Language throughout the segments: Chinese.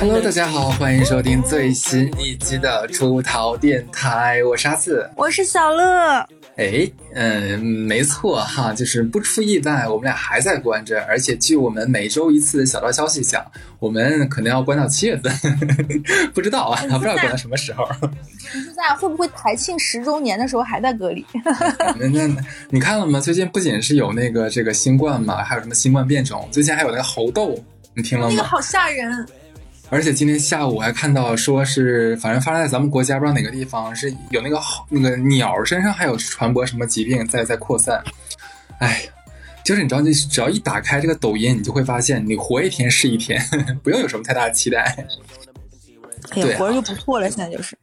Hello，大家好，欢迎收听最新一期的出逃电台，我是阿四，我是小乐。哎，嗯，没错哈，就是不出意外，我们俩还在关着，而且据我们每周一次小道消息讲，我们可能要关到七月份，不知道啊，不知道关到什么时候。你现在会不会台庆十周年的时候还在隔离？那那你看了吗？最近不仅是有那个这个新冠嘛，还有什么新冠变种，最近还有那个猴痘，你听了吗？那个好吓人。而且今天下午还看到说是，反正发生在咱们国家不知道哪个地方，是有那个那个鸟身上还有传播什么疾病在在扩散。哎，就是你知道，你只要一打开这个抖音，你就会发现你活一天是一天，不用有什么太大的期待。哎呀，活着就不错了，现在就是。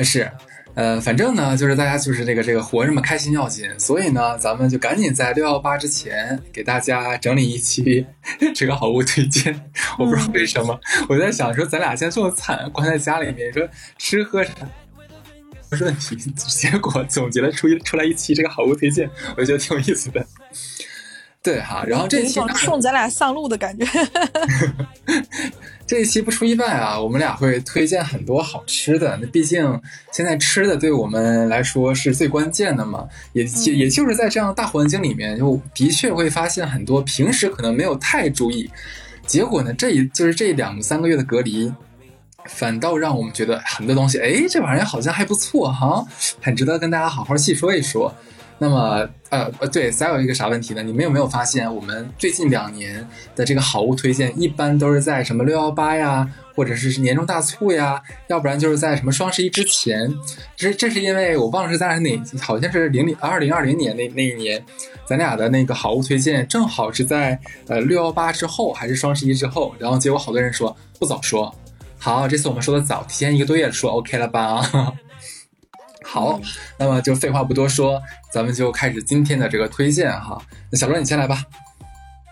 是。呃，反正呢，就是大家就是这个这个活着嘛开心要紧，所以呢，咱们就赶紧在六幺八之前给大家整理一期 这个好物推荐。我不知道为什么，我在想说咱俩现在这么惨，关在家里面，说吃喝啥，不是问题，结果总结了出一出来一期这个好物推荐，我就觉得挺有意思的。对哈，然后这期送咱俩上路的感觉。这一期不出意外啊，我们俩会推荐很多好吃的。那毕竟现在吃的对我们来说是最关键的嘛，也也就是在这样大环境里面，就的确会发现很多平时可能没有太注意，结果呢，这一就是这两三个月的隔离，反倒让我们觉得很多东西，哎，这玩意儿好像还不错哈，很值得跟大家好好细说一说。那么，呃呃，对，再有一个啥问题呢？你们有没有发现，我们最近两年的这个好物推荐，一般都是在什么六幺八呀，或者是年终大促呀，要不然就是在什么双十一之前。这这是因为我忘了是在哪，好像是零零二零二零年那那一年，咱俩的那个好物推荐正好是在呃六幺八之后还是双十一之后，然后结果好多人说不早说。好，这次我们说的早，提前一个多月说 OK 了吧？好，那么就废话不多说，咱们就开始今天的这个推荐哈。那小罗你先来吧。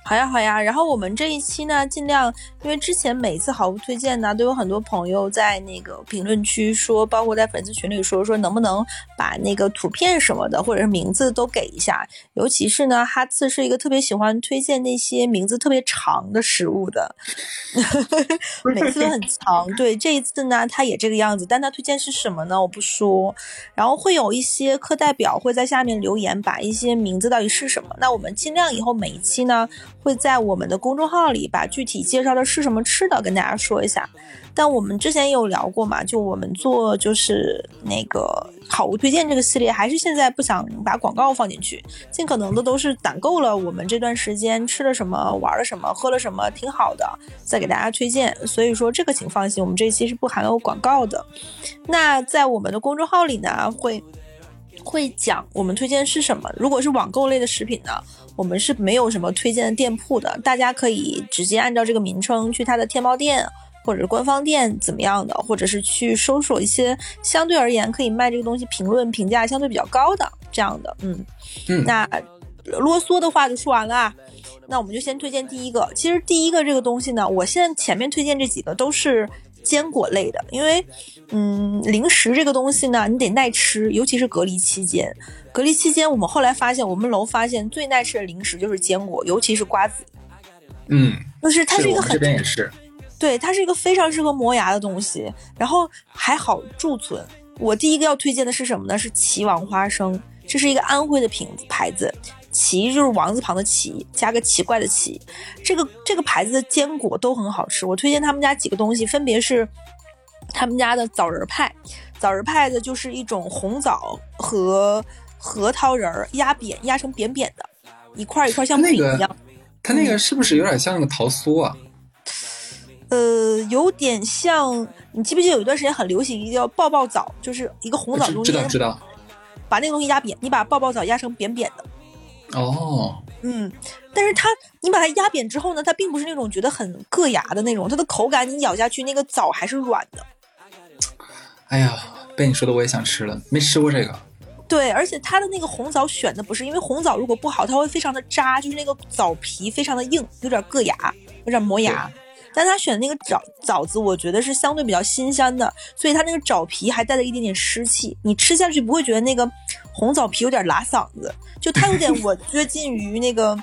好呀，好呀。然后我们这一期呢，尽量因为之前每次好物推荐呢，都有很多朋友在那个评论区说，包括在粉丝群里说，说能不能把那个图片什么的，或者是名字都给一下。尤其是呢，哈次是一个特别喜欢推荐那些名字特别长的食物的，每次都很长。对，这一次呢，他也这个样子，但他推荐是什么呢？我不说。然后会有一些课代表会在下面留言，把一些名字到底是什么。那我们尽量以后每一期呢。会在我们的公众号里把具体介绍的是什么吃的跟大家说一下，但我们之前也有聊过嘛，就我们做就是那个好物推荐这个系列，还是现在不想把广告放进去，尽可能的都是攒够了我们这段时间吃了什么、玩了什么、喝了什么挺好的，再给大家推荐。所以说这个请放心，我们这期是不含有广告的。那在我们的公众号里呢，会会讲我们推荐是什么。如果是网购类的食品呢？我们是没有什么推荐的店铺的，大家可以直接按照这个名称去它的天猫店或者是官方店怎么样的，或者是去搜索一些相对而言可以卖这个东西评论评价相对比较高的这样的，嗯嗯，那啰嗦的话就说完了，那我们就先推荐第一个。其实第一个这个东西呢，我现在前面推荐这几个都是。坚果类的，因为，嗯，零食这个东西呢，你得耐吃，尤其是隔离期间。隔离期间，我们后来发现，我们楼发现最耐吃的零食就是坚果，尤其是瓜子。嗯，就是它是一个很这边也是，对，它是一个非常适合磨牙的东西，然后还好贮存。我第一个要推荐的是什么呢？是齐王花生，这是一个安徽的品牌子。奇就是王字旁的奇，加个奇怪的奇。这个这个牌子的坚果都很好吃，我推荐他们家几个东西，分别是他们家的枣仁派。枣仁派的就是一种红枣和核桃仁儿压扁，压成扁扁的，一块一块像饼一样。它那个是不是有点像那个桃酥啊？呃，有点像。你记不记得有一段时间很流行一个叫爆爆枣，就是一个红枣中间，知道知道。把那个东西压扁，你把爆爆枣压成扁扁的。哦，嗯，但是它你把它压扁之后呢，它并不是那种觉得很硌牙的那种，它的口感你咬下去那个枣还是软的。哎呀，被你说的我也想吃了，没吃过这个。对，而且它的那个红枣选的不是，因为红枣如果不好，它会非常的扎，就是那个枣皮非常的硬，有点硌牙，有点磨牙。但他选的那个枣枣子，我觉得是相对比较新鲜的，所以它那个枣皮还带着一点点湿气，你吃下去不会觉得那个红枣皮有点拉嗓子，就它有点 我接近于那个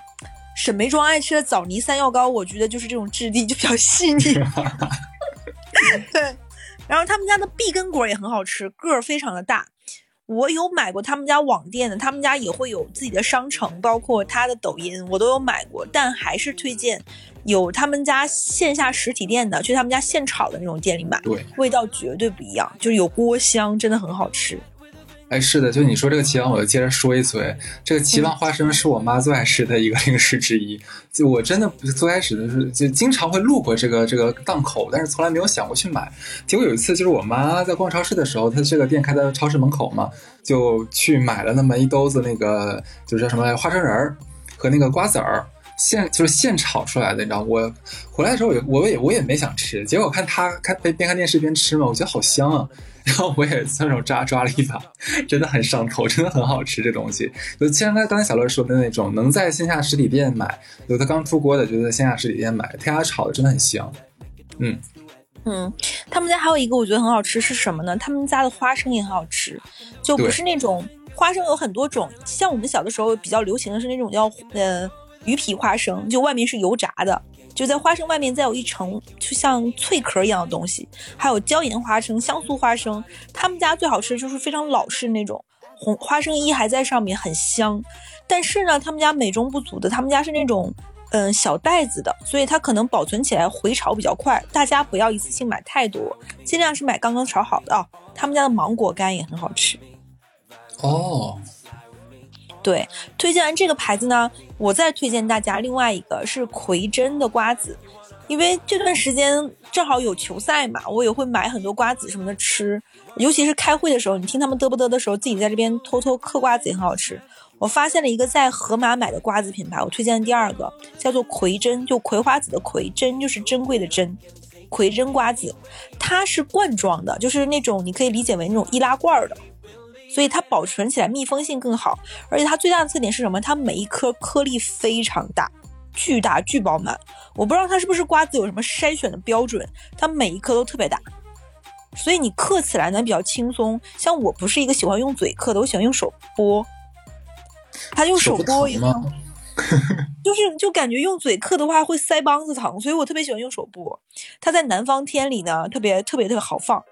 沈眉庄爱吃的枣泥三药糕，我觉得就是这种质地就比较细腻。对，然后他们家的碧根果也很好吃，个儿非常的大。我有买过他们家网店的，他们家也会有自己的商城，包括他的抖音，我都有买过。但还是推荐有他们家线下实体店的，去他们家现炒的那种店里买，对，味道绝对不一样，就是有锅香，真的很好吃。哎，是的，就你说这个奇王，我就接着说一嘴。这个奇王花生是我妈最爱吃的一个 零食之一。就我真的最开始的是，就经常会路过这个这个档口，但是从来没有想过去买。结果有一次，就是我妈在逛超市的时候，她这个店开在超市门口嘛，就去买了那么一兜子那个，就是叫什么花生仁儿和那个瓜子儿，现就是现炒出来的，你知道。我回来的时候，我我也我也没想吃，结果看他看边边看电视边吃嘛，我觉得好香啊。然后我也顺手抓抓了一把，真的很上头，真的很好吃。这东西就像刚刚才小乐说的那种，能在线下实体店买，有的刚出锅的就在线下实体店买，他家炒的真的很香。嗯嗯，他们家还有一个我觉得很好吃是什么呢？他们家的花生也很好吃，就不是那种花生有很多种，像我们小的时候比较流行的是那种叫呃鱼皮花生，就外面是油炸的。就在花生外面再有一层就像脆壳一样的东西，还有椒盐花生、香酥花生。他们家最好吃的就是非常老式那种红花生衣还在上面，很香。但是呢，他们家美中不足的，他们家是那种嗯小袋子的，所以它可能保存起来回潮比较快。大家不要一次性买太多，尽量是买刚刚炒好的啊。他们家的芒果干也很好吃。哦。对，推荐完这个牌子呢，我再推荐大家另外一个是葵真的瓜子，因为这段时间正好有球赛嘛，我也会买很多瓜子什么的吃，尤其是开会的时候，你听他们嘚不嘚的时候，自己在这边偷偷嗑瓜子也很好吃。我发现了一个在盒马买的瓜子品牌，我推荐的第二个叫做葵真，就葵花籽的葵，真就是珍贵的珍，葵真瓜子，它是罐装的，就是那种你可以理解为那种易拉罐的。所以它保存起来密封性更好，而且它最大的特点是什么？它每一颗颗粒非常大，巨大巨饱满。我不知道它是不是瓜子有什么筛选的标准，它每一颗都特别大，所以你嗑起来呢比较轻松。像我不是一个喜欢用嘴嗑的，我喜欢用手剥。它用手剥以后，就是就感觉用嘴嗑的话会腮帮子疼，所以我特别喜欢用手剥。它在南方天里呢特别特别特别好放，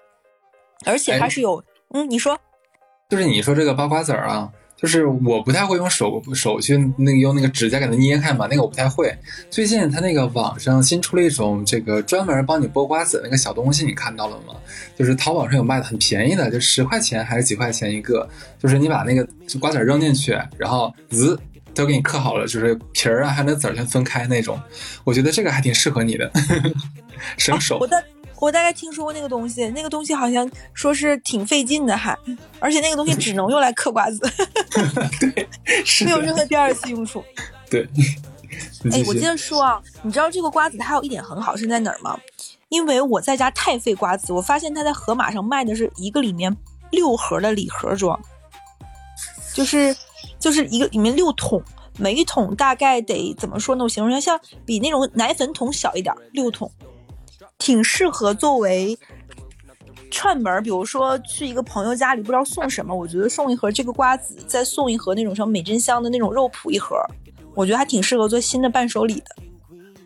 而且它是有嗯，你说。就是你说这个剥瓜子儿啊，就是我不太会用手手去那个用那个指甲给它捏开嘛，那个我不太会。最近它那个网上新出了一种这个专门帮你剥瓜子那个小东西，你看到了吗？就是淘宝上有卖的，很便宜的，就十块钱还是几块钱一个。就是你把那个瓜子扔进去，然后滋都给你刻好了，就是皮儿啊还有那籽儿全分开那种。我觉得这个还挺适合你的，省手。我大概听说过那个东西，那个东西好像说是挺费劲的，还而且那个东西只能用来嗑瓜子，对，没有任何第二次用处。对，哎，我接着说啊，你知道这个瓜子它有一点很好是在哪儿吗？因为我在家太费瓜子，我发现它在盒马上卖的是一个里面六盒的礼盒装，就是就是一个里面六桶，每一桶大概得怎么说呢？我形容一下，像比那种奶粉桶小一点，六桶。挺适合作为串门，比如说去一个朋友家里，不知道送什么，我觉得送一盒这个瓜子，再送一盒那种什么美珍香的那种肉脯一盒，我觉得还挺适合做新的伴手礼的，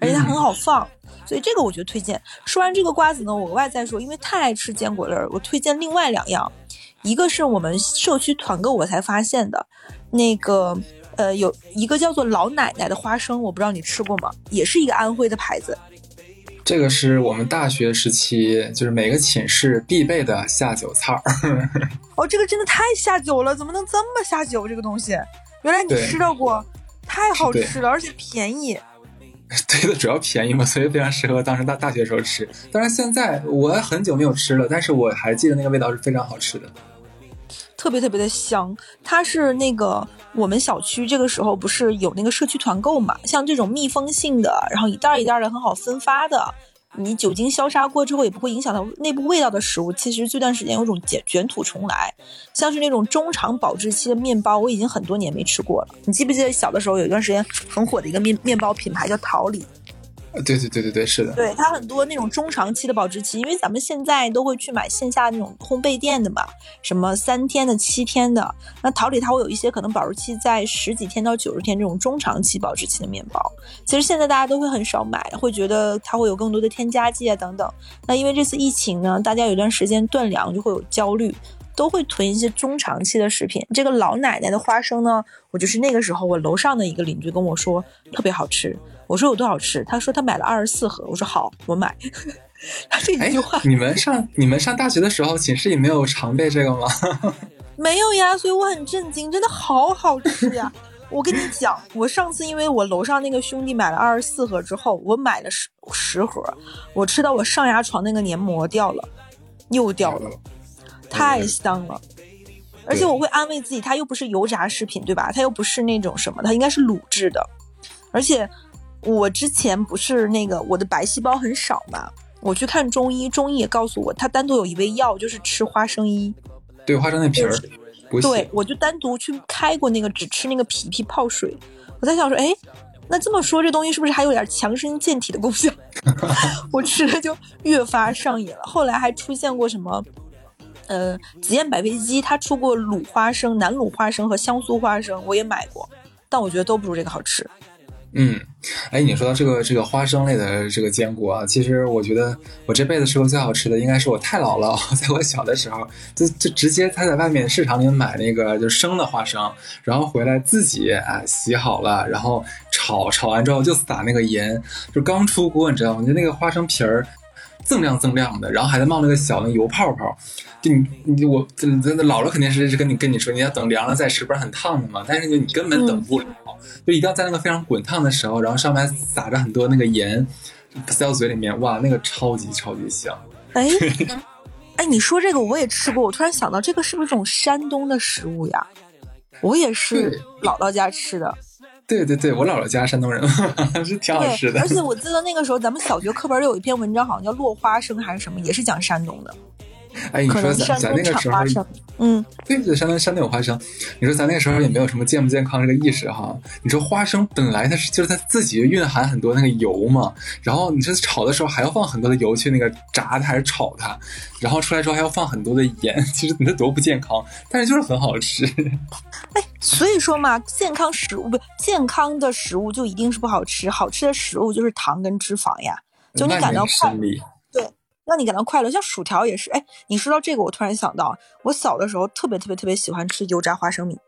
而且它很好放，所以这个我觉得推荐。说完这个瓜子呢，我额外再说，因为太爱吃坚果了，我推荐另外两样，一个是我们社区团购我才发现的，那个呃有一个叫做老奶奶的花生，我不知道你吃过吗？也是一个安徽的牌子。这个是我们大学时期，就是每个寝室必备的下酒菜儿。哦，这个真的太下酒了，怎么能这么下酒？这个东西，原来你吃到过，太好吃了，而且便宜。对的，主要便宜嘛，所以非常适合当时大大学时候吃。当然现在我很久没有吃了，但是我还记得那个味道是非常好吃的。特别特别的香，它是那个我们小区这个时候不是有那个社区团购嘛？像这种密封性的，然后一袋一袋的很好分发的，你酒精消杀过之后也不会影响到内部味道的食物，其实这段时间有种卷卷土重来。像是那种中长保质期的面包，我已经很多年没吃过了。你记不记得小的时候有一段时间很火的一个面面包品牌叫桃李？对对对对对，是的。对它很多那种中长期的保质期，因为咱们现在都会去买线下那种烘焙店的嘛，什么三天的、七天的。那桃李它会有一些可能保质期在十几天到九十天这种中长期保质期的面包。其实现在大家都会很少买，会觉得它会有更多的添加剂啊等等。那因为这次疫情呢，大家有段时间断粮，就会有焦虑，都会囤一些中长期的食品。这个老奶奶的花生呢，我就是那个时候我楼上的一个邻居跟我说特别好吃。我说有多少吃？他说他买了二十四盒。我说好，我买。他这一句话，你们上你们上大学的时候，寝室里没有常备这个吗？没有呀，所以我很震惊，真的好好吃呀！我跟你讲，我上次因为我楼上那个兄弟买了二十四盒之后，我买了十十盒，我吃到我上牙床那个黏膜掉了，又掉了，太香了。而且我会安慰自己，它又不是油炸食品，对吧？它又不是那种什么，它应该是卤制的，而且。我之前不是那个我的白细胞很少嘛，我去看中医，中医也告诉我，他单独有一味药就是吃花生衣，对花生那皮儿，对，我就单独去开过那个，只吃那个皮皮泡水。我在想说，哎，那这么说这东西是不是还有点强身健体的功效？我吃了就越发上瘾了。后来还出现过什么，呃，紫燕百味鸡，它出过卤花生、南卤花生和香酥花生，我也买过，但我觉得都不如这个好吃。嗯，哎，你说到这个这个花生类的这个坚果啊，其实我觉得我这辈子吃过最好吃的应该是我太姥姥 在我小的时候，就就直接他在外面市场里买那个就生的花生，然后回来自己啊洗好了，然后炒炒完之后就撒那个盐，就刚出锅，你知道吗？就那个花生皮儿。锃亮锃亮的，然后还在冒那个小的油泡泡，就你你我这这姥姥肯定是是跟你跟你说，你要等凉了再吃，不然很烫的嘛。但是就你根本等不了，就一定要在那个非常滚烫的时候，然后上面撒着很多那个盐，塞到嘴里面，哇，那个超级超级香。哎，哎，你说这个我也吃过，我突然想到，这个是不是一种山东的食物呀？我也是姥姥家吃的。对对对，我姥姥家山东人，是挺好吃的。而且我记得那个时候，咱们小学课本里有一篇文章，好像叫《落花生》还是什么，也是讲山东的。哎，你说咱咱那个时候，嗯，对对，山东山东有花生。你说咱那个时候也没有什么健不健康这个意识哈。你说花生本来它是就是它自己蕴含很多那个油嘛，然后你这炒的时候还要放很多的油去那个炸它还是炒它，然后出来之后还要放很多的盐，其实你这多不健康，但是就是很好吃。哎，所以说嘛，健康食物不健康的食物就一定是不好吃，好吃的食物就是糖跟脂肪呀，就你感到快。让你感到快乐，像薯条也是。哎，你说到这个，我突然想到，我小的时候特别特别特别喜欢吃油炸花生米。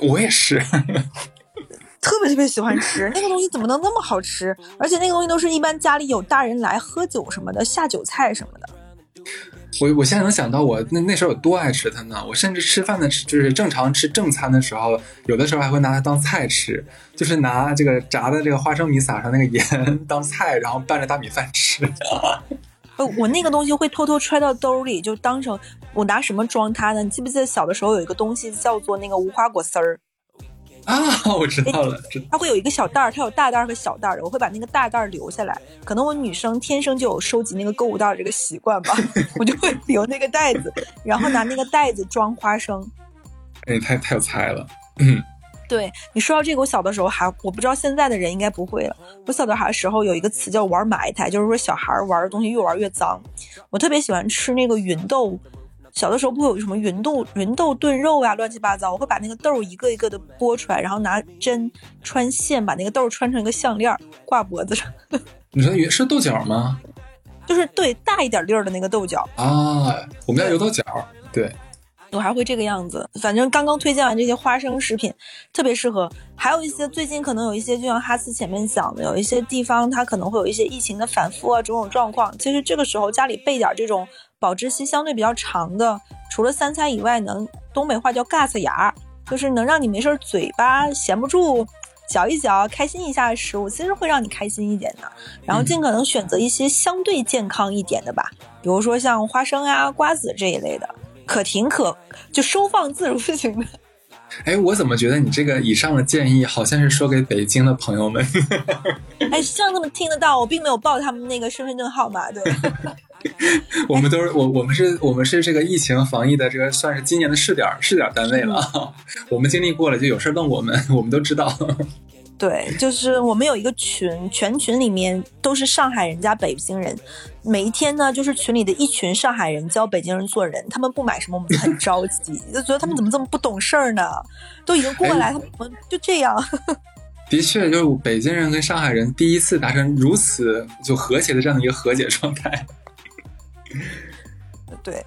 我也是，特别特别喜欢吃那个东西，怎么能那么好吃？而且那个东西都是一般家里有大人来喝酒什么的下酒菜什么的。我我现在能想到我那那时候有多爱吃它呢？我甚至吃饭的，就是正常吃正餐的时候，有的时候还会拿它当菜吃，就是拿这个炸的这个花生米撒上那个盐 当菜，然后拌着大米饭吃。呃，我那个东西会偷偷揣到兜里，就当成我拿什么装它呢？你记不记得小的时候有一个东西叫做那个无花果丝儿？啊，我知道了，它会有一个小袋儿，它有大袋儿和小袋儿的，我会把那个大袋儿留下来。可能我女生天生就有收集那个购物袋这个习惯吧，我就会留那个袋子，然后拿那个袋子装花生。哎，太太有才了。嗯，对你说到这个，我小的时候还我不知道现在的人应该不会了。我小的孩时候有一个词叫玩埋汰，就是说小孩玩的东西越玩越脏。我特别喜欢吃那个芸豆。小的时候不会有什么芸豆芸豆炖肉呀，乱七八糟。我会把那个豆一个一个的剥出来，然后拿针穿线，把那个豆穿成一个项链挂脖子上。你说是豆角吗？就是对大一点粒儿的那个豆角啊。我们家有豆角，对。我还会这个样子。反正刚刚推荐完这些花生食品，特别适合。还有一些最近可能有一些，就像哈斯前面讲的，有一些地方它可能会有一些疫情的反复啊，种种状况。其实这个时候家里备点这种。保质期相对比较长的，除了三餐以外，能东北话叫“嘎子牙”，就是能让你没事嘴巴闲不住，嚼一嚼，开心一下的食物，其实会让你开心一点的。然后尽可能选择一些相对健康一点的吧，比如说像花生啊、瓜子这一类的，可停可就收放自如型的。哎，我怎么觉得你这个以上的建议好像是说给北京的朋友们？哎，希望他们听得到，我并没有报他们那个身份证号码，对。我们都是我，我们是，我们是这个疫情防疫的这个算是今年的试点试点单位了。我们经历过了，就有事问我们，我们都知道。对，就是我们有一个群，全群里面都是上海人加北京人，每一天呢，就是群里的一群上海人教北京人做人，他们不买什么，我们就很 着急，就觉得他们怎么这么不懂事儿呢？都已经过来，他们就这样。的确，就是北京人跟上海人第一次达成如此就和谐的这样的一个和解状态。对，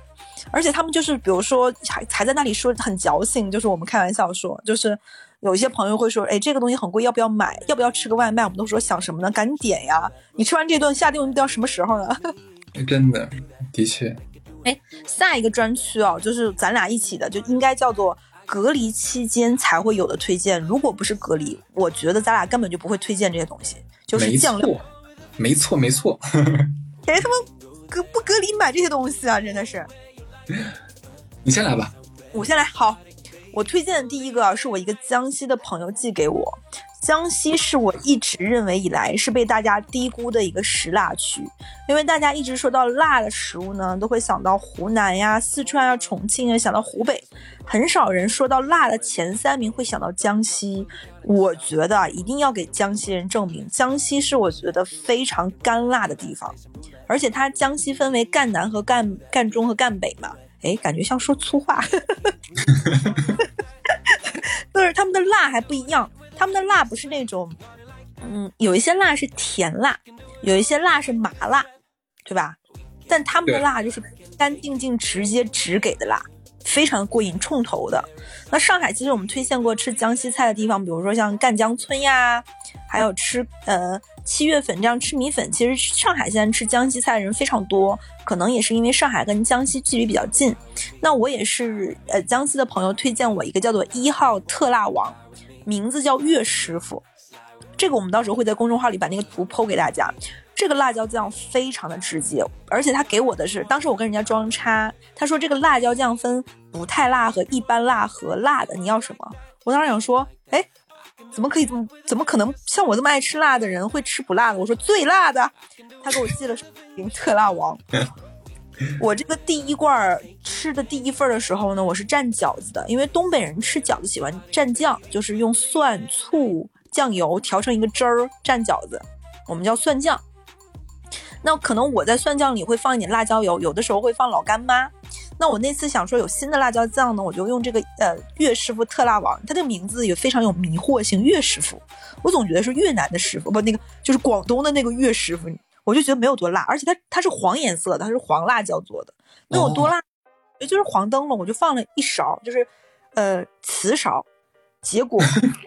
而且他们就是，比如说还还在那里说很矫情，就是我们开玩笑说，就是。有一些朋友会说：“哎，这个东西很贵，要不要买？要不要吃个外卖？”我们都说想什么呢？赶紧点呀！你吃完这顿，下顿要什么时候呢？真的，的确。哎，下一个专区哦，就是咱俩一起的，就应该叫做隔离期间才会有的推荐。如果不是隔离，我觉得咱俩根本就不会推荐这些东西。就是酱料，没错，没错。谁他妈隔不隔离买这些东西啊？真的是。你先来吧。我先来，好。我推荐的第一个是我一个江西的朋友寄给我。江西是我一直认为以来是被大家低估的一个食辣区，因为大家一直说到辣的食物呢，都会想到湖南呀、四川啊、重庆啊，想到湖北，很少人说到辣的前三名会想到江西。我觉得一定要给江西人证明，江西是我觉得非常干辣的地方，而且它江西分为赣南和赣赣中和赣北嘛。哎，感觉像说粗话，就是他们的辣还不一样，他们的辣不是那种，嗯，有一些辣是甜辣，有一些辣是麻辣，对吧？但他们的辣就是干净净、直接直给的辣，非常过瘾、冲头的。那上海其实我们推荐过吃江西菜的地方，比如说像赣江村呀，还有吃呃。七月份这样吃米粉，其实上海现在吃江西菜的人非常多，可能也是因为上海跟江西距离比较近。那我也是，呃，江西的朋友推荐我一个叫做一号特辣王，名字叫岳师傅。这个我们到时候会在公众号里把那个图剖给大家。这个辣椒酱非常的直接，而且他给我的是，当时我跟人家装叉，他说这个辣椒酱分不太辣和一般辣和辣的，你要什么？我当时想说，哎。怎么可以这么？怎么可能像我这么爱吃辣的人会吃不辣的？我说最辣的，他给我寄了名特辣王。我这个第一罐吃的第一份的时候呢，我是蘸饺子的，因为东北人吃饺子喜欢蘸酱，就是用蒜、醋、酱油调成一个汁儿蘸饺子，我们叫蒜酱。那可能我在蒜酱里会放一点辣椒油，有的时候会放老干妈。那我那次想说有新的辣椒酱呢，我就用这个呃岳师傅特辣王，它这个名字也非常有迷惑性。岳师傅，我总觉得是越南的师傅，不，那个就是广东的那个岳师傅，我就觉得没有多辣，而且它它是黄颜色的，它是黄辣椒做的，那有多辣？也就是黄灯笼，我就放了一勺，就是呃瓷勺。结果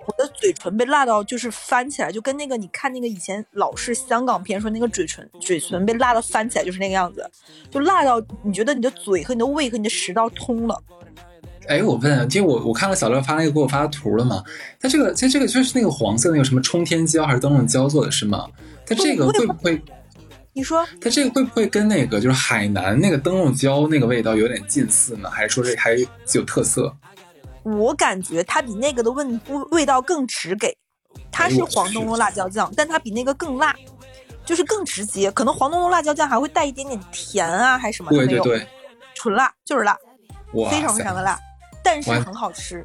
我的嘴唇被辣到，就是翻起来，就跟那个你看那个以前老式香港片说那个嘴唇嘴唇被辣到翻起来，就是那个样子，就辣到你觉得你的嘴和你的胃和你的食道通了。哎，我问，因为我我看了小乐发那个给我发的图了嘛，它这个其实这个就是那个黄色那个什么冲天椒还是灯笼椒做的是吗？它这个会不会？你说它这个会不会跟那个就是海南那个灯笼椒那个味道有点近似呢？还是说这还有特色？我感觉它比那个的味味道更直给，它是黄灯笼辣椒酱，但它比那个更辣，就是更直接。可能黄灯笼辣椒酱还会带一点点甜啊，还是什么？对对对，纯辣就是辣，非常非常的辣，但是很好吃。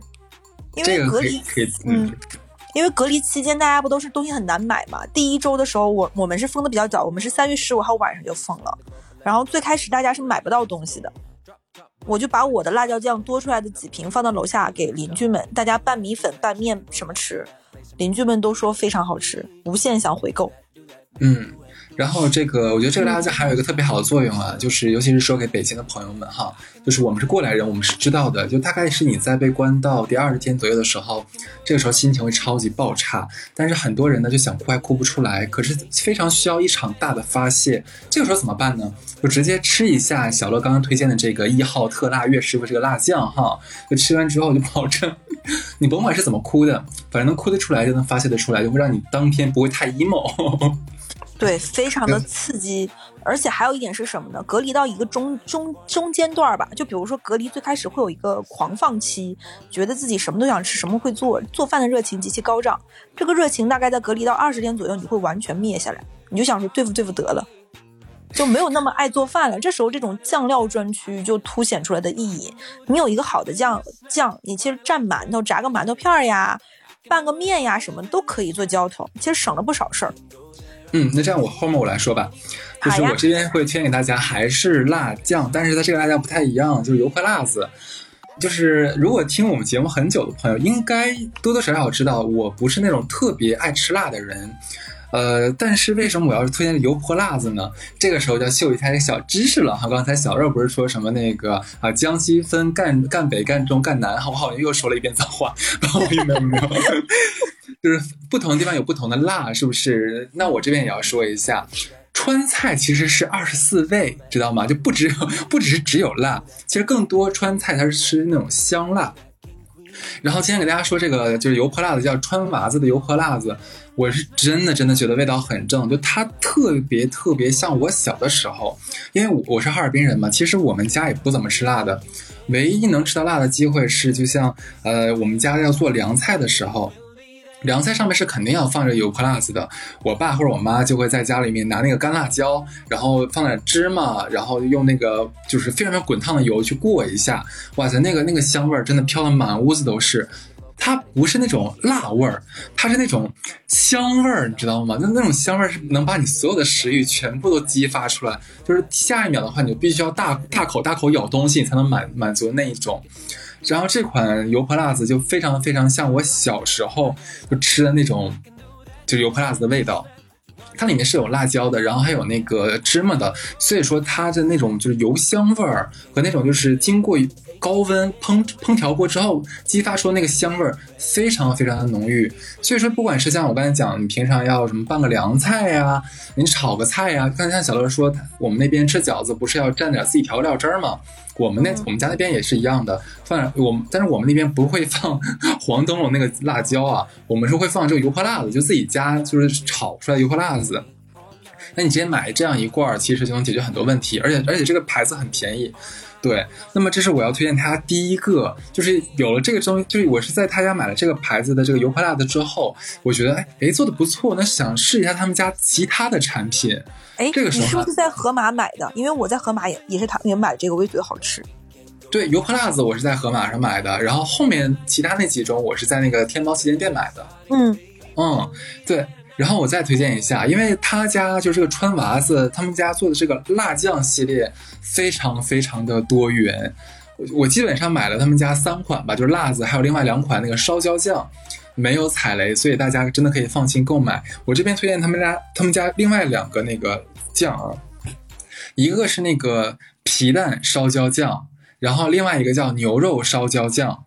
因为隔离，嗯，因为隔离期间大家不都是东西很难买嘛？第一周的时候，我我们是封的比较早，我们是三月十五号晚上就封了，然后最开始大家是买不到东西的。我就把我的辣椒酱多出来的几瓶放到楼下给邻居们，大家拌米粉、拌面什么吃，邻居们都说非常好吃，无限想回购。嗯。然后这个，我觉得这个辣椒酱还有一个特别好的作用啊，就是尤其是说给北京的朋友们哈，就是我们是过来人，我们是知道的。就大概是你在被关到第二十天左右的时候，这个时候心情会超级爆差，但是很多人呢就想哭还哭不出来，可是非常需要一场大的发泄。这个时候怎么办呢？就直接吃一下小乐刚刚推荐的这个一号特辣岳师傅这个辣酱哈，就吃完之后就保证你甭管是怎么哭的，反正能哭得出来就能发泄得出来，就会让你当天不会太 emo。对，非常的刺激，而且还有一点是什么呢？隔离到一个中中中间段吧，就比如说隔离最开始会有一个狂放期，觉得自己什么都想吃，什么会做，做饭的热情极其高涨。这个热情大概在隔离到二十天左右，你会完全灭下来，你就想说对付对付得了，就没有那么爱做饭了。这时候这种酱料专区就凸显出来的意义。你有一个好的酱酱，你其实蘸馒头，炸个馒头片儿呀。拌个面呀什么都可以做浇头，其实省了不少事儿。嗯，那这样我后面我来说吧，就是我这边会推荐给大家还是辣酱，但是它这个辣酱不太一样，就是油泼辣子。就是如果听我们节目很久的朋友，应该多多少少知道我不是那种特别爱吃辣的人。呃，但是为什么我要是推荐油泼辣子呢？这个时候就要秀一下一个小知识了哈。刚才小肉不是说什么那个啊，江西分赣赣北、赣中、赣南，好不好？又说了一遍脏话，没有没有，就是不同的地方有不同的辣，是不是？那我这边也要说一下，川菜其实是二十四味，知道吗？就不只有不只是只有辣，其实更多川菜它是吃那种香辣。然后今天给大家说这个就是油泼辣子，叫川娃子的油泼辣子。我是真的真的觉得味道很正，就它特别特别像我小的时候，因为我我是哈尔滨人嘛，其实我们家也不怎么吃辣的，唯一能吃到辣的机会是，就像呃我们家要做凉菜的时候。凉菜上面是肯定要放着油泼辣子的，我爸或者我妈就会在家里面拿那个干辣椒，然后放点芝麻，然后用那个就是非常非常滚烫的油去过一下，哇塞，那个那个香味儿真的飘的满屋子都是。它不是那种辣味儿，它是那种香味儿，你知道吗？那那种香味儿是能把你所有的食欲全部都激发出来，就是下一秒的话，你就必须要大大口大口咬东西，才能满满足那一种。然后这款油泼辣子就非常非常像我小时候就吃的那种，就是油泼辣子的味道。它里面是有辣椒的，然后还有那个芝麻的，所以说它的那种就是油香味儿和那种就是经过高温烹烹调过之后激发出那个香味儿，非常非常的浓郁。所以说，不管是像我刚才讲，你平常要什么拌个凉菜呀，你炒个菜呀，刚才像小乐说，我们那边吃饺子不是要蘸点自己调料汁儿吗？我们那我们家那边也是一样的，放点我们，但是我们那边不会放黄灯笼那个辣椒啊，我们是会放这个油泼辣子，就自己家就是炒出来油泼辣子。那你直接买这样一罐，其实就能解决很多问题，而且而且这个牌子很便宜。对，那么这是我要推荐他第一个，就是有了这个东西，就是我是在他家买了这个牌子的这个油泼辣子之后，我觉得哎哎做的不错，那想试一下他们家其他的产品。哎，这个时候你是不是在盒马买的？因为我在盒马也也是他也买这个，我也觉得好吃。对，油泼辣子我是在盒马上买的，然后后面其他那几种我是在那个天猫旗舰店买的。嗯嗯，对。然后我再推荐一下，因为他家就这个川娃子，他们家做的这个辣酱系列非常非常的多元。我我基本上买了他们家三款吧，就是辣子，还有另外两款那个烧椒酱，没有踩雷，所以大家真的可以放心购买。我这边推荐他们家他们家另外两个那个酱啊，一个是那个皮蛋烧椒酱，然后另外一个叫牛肉烧椒酱，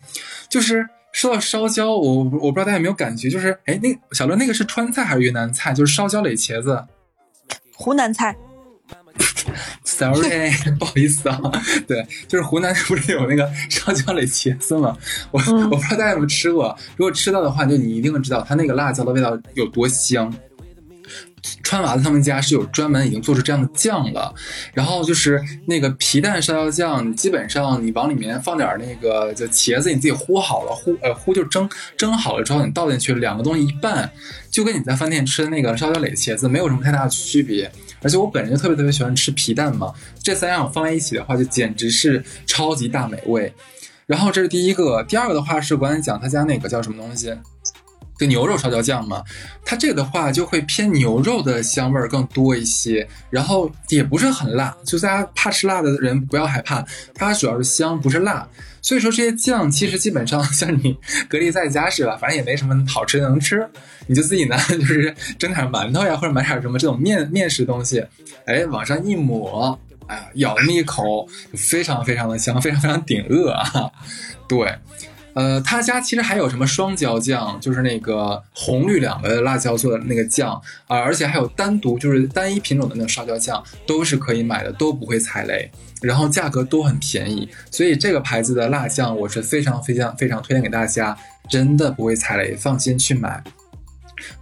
就是。说到烧焦，我我不知道大家有没有感觉，就是哎，那小乐那个是川菜还是云南菜？就是烧焦垒茄子，湖南菜。Sorry，不好意思啊。对，就是湖南不是有那个烧焦垒茄子吗？我我不知道大家有没有吃过，如果吃到的话，就你一定会知道它那个辣椒的味道有多香。川娃子他们家是有专门已经做出这样的酱了，然后就是那个皮蛋烧椒酱，基本上你往里面放点那个就茄子，你自己烀好了，烀呃烀就蒸蒸好了之后，你倒进去，两个东西一拌，就跟你在饭店吃的那个烧椒垒茄子没有什么太大的区别。而且我本人就特别特别喜欢吃皮蛋嘛，这三样放在一起的话，就简直是超级大美味。然后这是第一个，第二个的话是我刚才讲他家那个叫什么东西。就牛肉烧椒酱嘛，它这个的话就会偏牛肉的香味儿更多一些，然后也不是很辣，就大家怕吃辣的人不要害怕，它主要是香，不是辣。所以说这些酱其实基本上 像你隔离在家是吧，反正也没什么好吃的能吃，你就自己呢 就是蒸点馒头呀，或者买点什么这种面面食东西，哎，往上一抹，哎，咬那么一口，非常非常的香，非常非常顶饿啊，对。呃，他家其实还有什么双椒酱，就是那个红绿两个辣椒做的那个酱啊，而且还有单独就是单一品种的那个烧椒酱，都是可以买的，都不会踩雷，然后价格都很便宜，所以这个牌子的辣酱我是非常非常非常推荐给大家，真的不会踩雷，放心去买。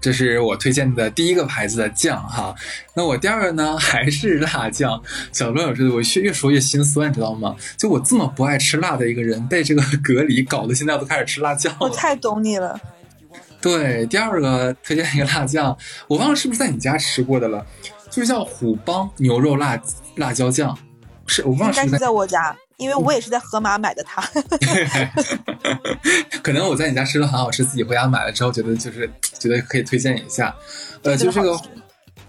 这是我推荐的第一个牌子的酱哈，那我第二个呢还是辣酱。小罗老师，我越越说越心酸，你知道吗？就我这么不爱吃辣的一个人，被这个隔离搞得现在都开始吃辣酱。我太懂你了。对，第二个推荐一个辣酱，我忘了是不是在你家吃过的了，就是叫虎帮牛肉辣辣椒酱，是我忘了是在我家。因为我也是在盒马买的它 可能我在你家吃的很好吃，自己回家买了之后，觉得就是觉得可以推荐一下。呃，就这个，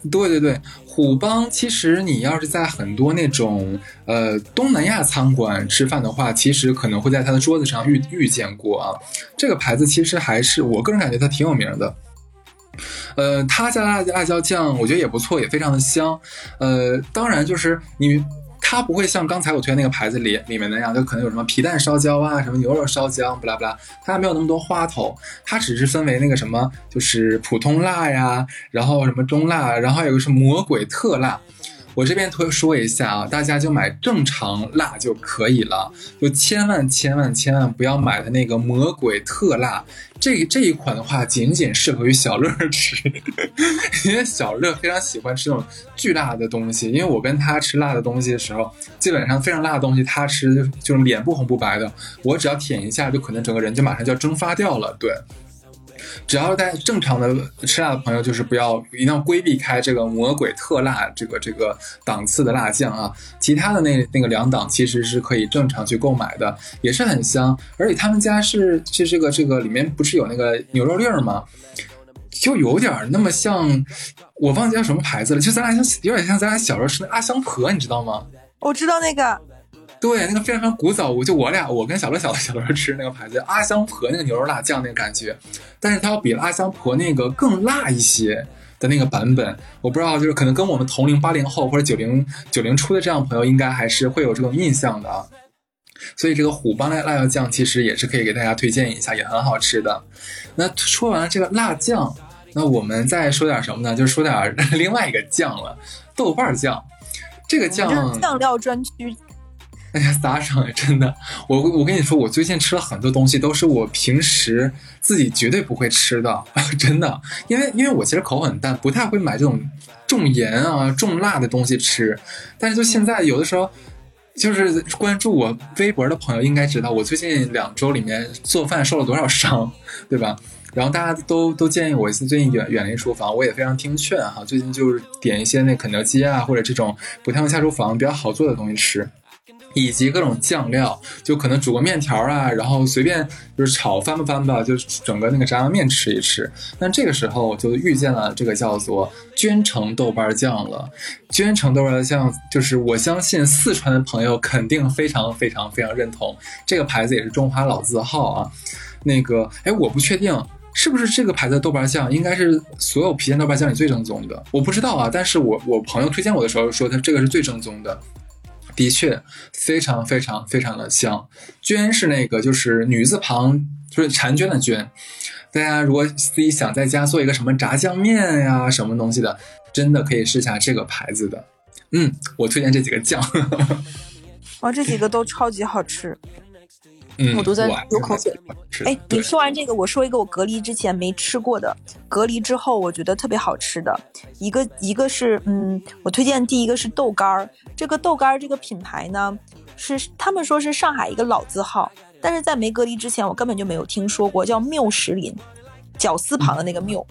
对对对，虎帮其实你要是在很多那种呃东南亚餐馆吃饭的话，其实可能会在他的桌子上遇遇见过啊。这个牌子其实还是我个人感觉它挺有名的。呃，他家辣辣椒酱我觉得也不错，也非常的香。呃，当然就是你。它不会像刚才我推荐那个牌子里里面那样，就可能有什么皮蛋烧焦啊，什么牛肉烧焦，不拉不拉，它没有那么多花头，它只是分为那个什么，就是普通辣呀，然后什么中辣，然后还有个是魔鬼特辣。我这边推说一下啊，大家就买正常辣就可以了，就千万千万千万不要买的那个魔鬼特辣。这这一款的话，仅仅适合于小乐吃，因为小乐非常喜欢吃那种巨辣的东西。因为我跟他吃辣的东西的时候，基本上非常辣的东西，他吃就就是脸不红不白的，我只要舔一下，就可能整个人就马上就要蒸发掉了。对。只要在正常的吃辣的朋友，就是不要一定要规避开这个魔鬼特辣这个这个档次的辣酱啊。其他的那那个两档其实是可以正常去购买的，也是很香。而且他们家是是这个这个里面不是有那个牛肉粒儿吗？就有点那么像，我忘记叫什么牌子了，就咱俩像有点像咱俩小时候吃的阿香婆，你知道吗？我知道那个。对，那个非常非常古早，我就我俩，我跟小乐小乐小乐吃那个牌子阿香婆那个牛肉辣酱那个感觉，但是它要比阿香婆那个更辣一些的那个版本，我不知道，就是可能跟我们同龄八零后或者九零九零初的这样朋友，应该还是会有这种印象的啊。所以这个虎帮辣辣椒酱其实也是可以给大家推荐一下，也很好吃的。那说完了这个辣酱，那我们再说点什么呢？就说点 另外一个酱了，豆瓣酱。这个酱酱料专区。哎呀，撒上真的，我我跟你说，我最近吃了很多东西，都是我平时自己绝对不会吃的，真的，因为因为我其实口很淡，不太会买这种重盐啊、重辣的东西吃。但是就现在有的时候，就是关注我微博的朋友应该知道，我最近两周里面做饭受了多少伤，对吧？然后大家都都建议我最近远远离厨房，我也非常听劝哈。最近就是点一些那肯德基啊，或者这种不太用下厨房、比较好做的东西吃。以及各种酱料，就可能煮个面条啊，然后随便就是炒翻吧翻吧，就整个那个炸酱面吃一吃。那这个时候就遇见了这个叫做鹃城豆瓣酱了。鹃城豆瓣酱就是我相信四川的朋友肯定非常非常非常认同这个牌子，也是中华老字号啊。那个哎，我不确定是不是这个牌子的豆瓣酱，应该是所有郫县豆瓣酱里最正宗的。我不知道啊，但是我我朋友推荐我的时候说，他这个是最正宗的。的确，非常非常非常的香。娟是那个，就是女字旁，就是婵娟的娟。大家如果自己想在家做一个什么炸酱面呀，什么东西的，真的可以试下这个牌子的。嗯，我推荐这几个酱。哇，这几个都超级好吃。我都在流口水。哎，你说完这个，我说一个我隔离之前没吃过的，隔离之后我觉得特别好吃的一个，一个是嗯，我推荐第一个是豆干儿。这个豆干儿这个品牌呢，是他们说是上海一个老字号，但是在没隔离之前，我根本就没有听说过，叫缪石林，绞丝旁的那个缪，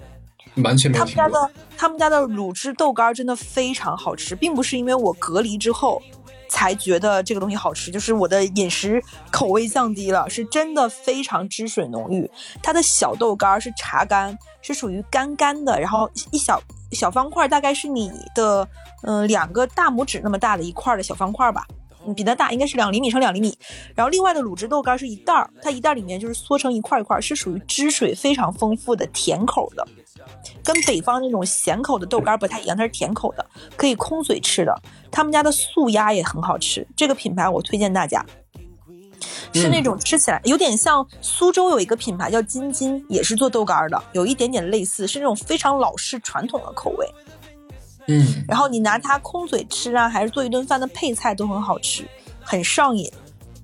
完全他们家的他们家的卤汁豆干真的非常好吃，并不是因为我隔离之后。才觉得这个东西好吃，就是我的饮食口味降低了，是真的非常汁水浓郁。它的小豆干是茶干，是属于干干的，然后一小小方块，大概是你的嗯两个大拇指那么大的一块的小方块吧，比它大，应该是两厘米乘两厘米。然后另外的卤汁豆干是一袋儿，它一袋里面就是缩成一块一块，是属于汁水非常丰富的甜口的。跟北方那种咸口的豆干不太一样，它是甜口的，可以空嘴吃的。他们家的素鸭也很好吃，这个品牌我推荐大家，是那种吃起来有点像苏州有一个品牌叫金金，也是做豆干的，有一点点类似，是那种非常老式传统的口味。嗯，然后你拿它空嘴吃啊，还是做一顿饭的配菜都很好吃，很上瘾。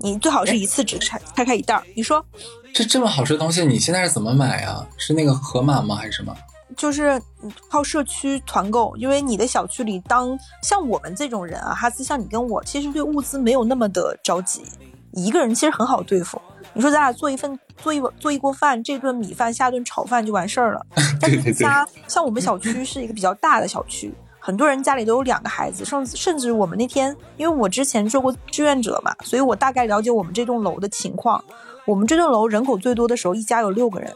你最好是一次只拆拆开一袋儿。你说这这么好吃的东西，你现在是怎么买啊？是那个盒马吗？还是什么？就是靠社区团购，因为你的小区里，当像我们这种人啊，哈斯像你跟我，其实对物资没有那么的着急，一个人其实很好对付。你说咱俩做一份做一碗做一锅饭，这顿米饭下顿炒饭就完事儿了。但是家像我们小区是一个比较大的小区，很多人家里都有两个孩子，甚至甚至我们那天，因为我之前做过志愿者嘛，所以我大概了解我们这栋楼的情况。我们这栋楼人口最多的时候，一家有六个人，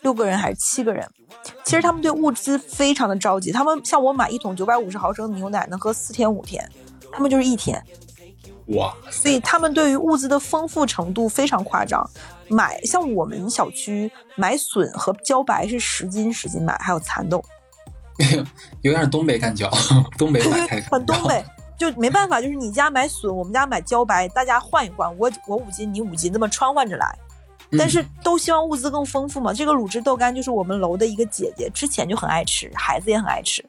六个人还是七个人。其实他们对物资非常的着急，他们像我买一桶九百五十毫升的牛奶能喝四天五天，他们就是一天。哇！所以他们对于物资的丰富程度非常夸张。买像我们小区买笋和茭白是十斤十斤买，还有蚕豆。有点东北感觉，东北买太很东北，就没办法，就是你家买笋，我们家买茭白，大家换一换，我我五斤，你五斤，这么穿换着来。但是都希望物资更丰富嘛。这个卤汁豆干就是我们楼的一个姐姐，之前就很爱吃，孩子也很爱吃，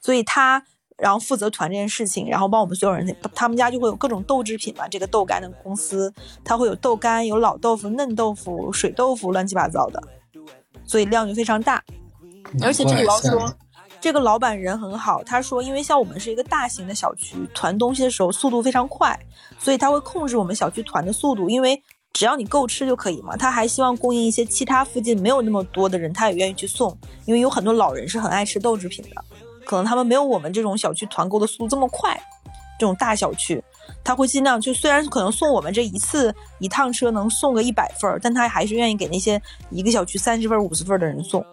所以她然后负责团这件事情，然后帮我们所有人。他们家就会有各种豆制品嘛，这个豆干的公司，它会有豆干，有老豆腐、嫩豆腐、水豆腐，乱七八糟的，所以量就非常大。而且这里我要说。这个老板人很好，他说，因为像我们是一个大型的小区，团东西的时候速度非常快，所以他会控制我们小区团的速度，因为只要你够吃就可以嘛。他还希望供应一些其他附近没有那么多的人，他也愿意去送，因为有很多老人是很爱吃豆制品的，可能他们没有我们这种小区团购的速度这么快。这种大小区，他会尽量就虽然可能送我们这一次一趟车能送个一百份，但他还是愿意给那些一个小区三十份、五十份的人送，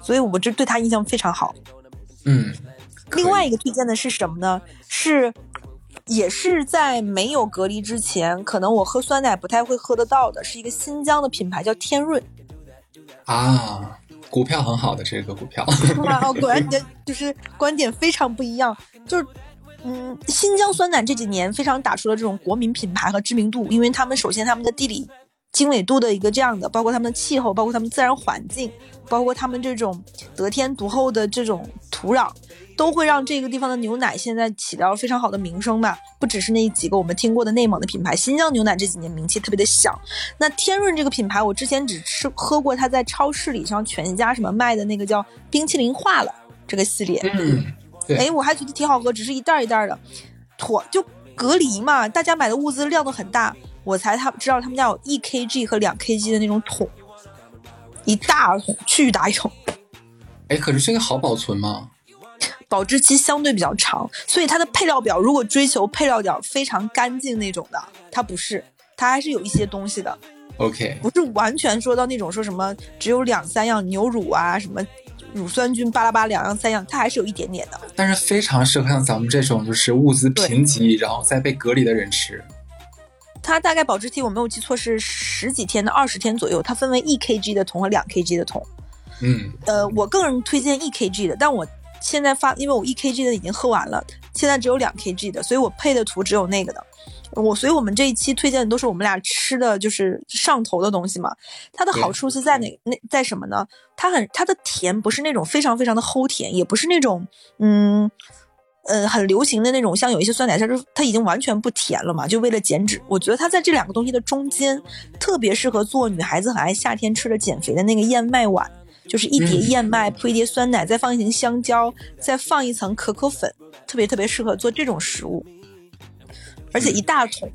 所以我这对他印象非常好。嗯，另外一个推荐的是什么呢？是，也是在没有隔离之前，可能我喝酸奶不太会喝得到的，是一个新疆的品牌，叫天润。啊，股票很好的这个股票。哦，果然你的就是观点非常不一样。就是，嗯，新疆酸奶这几年非常打出了这种国民品牌和知名度，因为他们首先他们的地理经纬度的一个这样的，包括他们的气候，包括他们自然环境。包括他们这种得天独厚的这种土壤，都会让这个地方的牛奶现在起到非常好的名声吧。不只是那几个我们听过的内蒙的品牌，新疆牛奶这几年名气特别的响。那天润这个品牌，我之前只吃喝过它在超市里，像全家什么卖的那个叫冰淇淋化了这个系列。嗯，哎，我还觉得挺好喝，只是一袋一袋的，妥就隔离嘛，大家买的物资量都很大，我才他知道他们家有一 kg 和两 kg 的那种桶。一大桶，巨大一桶。哎，可是这个好保存吗？保质期相对比较长，所以它的配料表如果追求配料表非常干净那种的，它不是，它还是有一些东西的。OK，不是完全说到那种说什么只有两三样牛乳啊，什么乳酸菌巴拉巴两样三样，它还是有一点点的。但是非常适合像咱们这种就是物资贫瘠，然后再被隔离的人吃。它大概保质期我没有记错是十几天到二十天左右，它分为一 kg 的桶和两 kg 的桶。嗯，呃，我个人推荐一 kg 的，但我现在发，因为我一 kg 的已经喝完了，现在只有两 kg 的，所以我配的图只有那个的。我，所以我们这一期推荐的都是我们俩吃的就是上头的东西嘛。它的好处是在哪？那在什么呢？它很，它的甜不是那种非常非常的齁甜，也不是那种嗯。呃，很流行的那种，像有一些酸奶，它是它已经完全不甜了嘛，就为了减脂。我觉得它在这两个东西的中间，特别适合做女孩子很爱夏天吃的减肥的那个燕麦碗，就是一碟燕麦铺一碟酸奶，再放一层香蕉，再放一层可可粉，特别特别适合做这种食物。而且一大桶，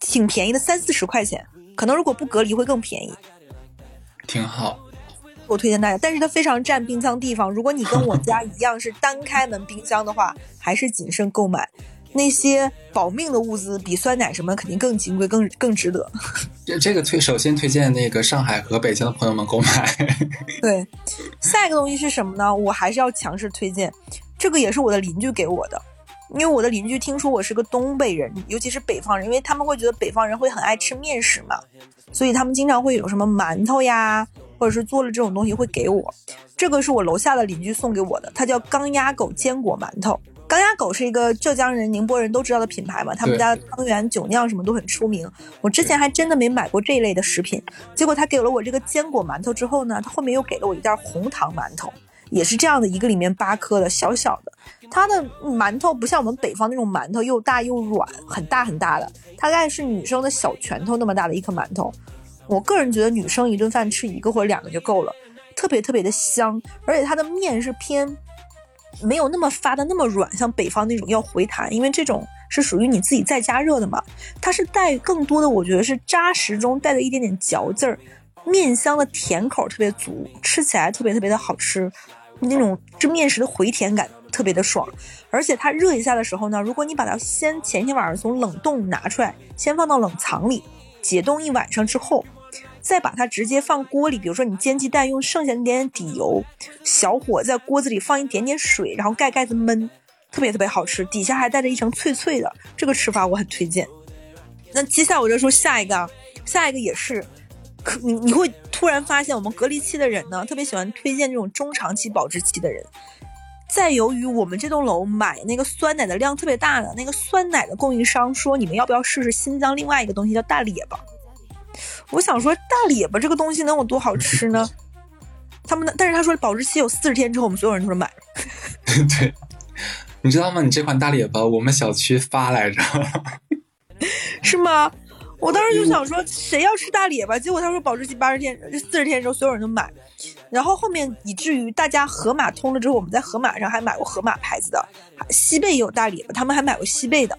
挺便宜的，三四十块钱，可能如果不隔离会更便宜。挺好。我推荐大家，但是它非常占冰箱地方。如果你跟我家一样是单开门冰箱的话，还是谨慎购买。那些保命的物资比酸奶什么肯定更金贵，更更值得。这这个推首先推荐那个上海和北京的朋友们购买。对，下一个东西是什么呢？我还是要强势推荐，这个也是我的邻居给我的，因为我的邻居听说我是个东北人，尤其是北方人，因为他们会觉得北方人会很爱吃面食嘛，所以他们经常会有什么馒头呀。或者是做了这种东西会给我，这个是我楼下的邻居送给我的，它叫钢鸭狗坚果馒头。钢鸭狗是一个浙江人、宁波人都知道的品牌嘛，他们家汤圆、酒酿什么都很出名。我之前还真的没买过这一类的食品，结果他给了我这个坚果馒头之后呢，他后面又给了我一袋红糖馒头，也是这样的一个里面八颗的小小的。它的馒头不像我们北方那种馒头又大又软，很大很大的，大概是女生的小拳头那么大的一颗馒头。我个人觉得女生一顿饭吃一个或者两个就够了，特别特别的香，而且它的面是偏没有那么发的那么软，像北方那种要回弹，因为这种是属于你自己再加热的嘛，它是带更多的，我觉得是扎实中带着一点点嚼劲儿，面香的甜口特别足，吃起来特别特别的好吃，那种这面食的回甜感。特别的爽。而且它热一下的时候呢，如果你把它先前天晚上从冷冻拿出来，先放到冷藏里解冻一晚上之后，再把它直接放锅里，比如说你煎鸡蛋用剩下那点底油，小火在锅子里放一点点水，然后盖盖子焖，特别特别好吃，底下还带着一层脆脆的，这个吃法我很推荐。那接下来我就说下一个，啊，下一个也是。可你你会突然发现，我们隔离期的人呢，特别喜欢推荐这种中长期保质期的人。再由于我们这栋楼买那个酸奶的量特别大的那个酸奶的供应商说，你们要不要试试新疆另外一个东西叫大列巴？我想说大列巴这个东西能有多好吃呢？他们但是他说保质期有四十天之后，我们所有人都说买。对，你知道吗？你这款大列巴我们小区发来着，是吗？我当时就想说，谁要吃大列巴？结果他说保质期八十天，这四十天之后所有人都买。然后后面以至于大家盒马通了之后，我们在盒马上还买过盒马牌子的，西贝也有大列巴，他们还买过西贝的。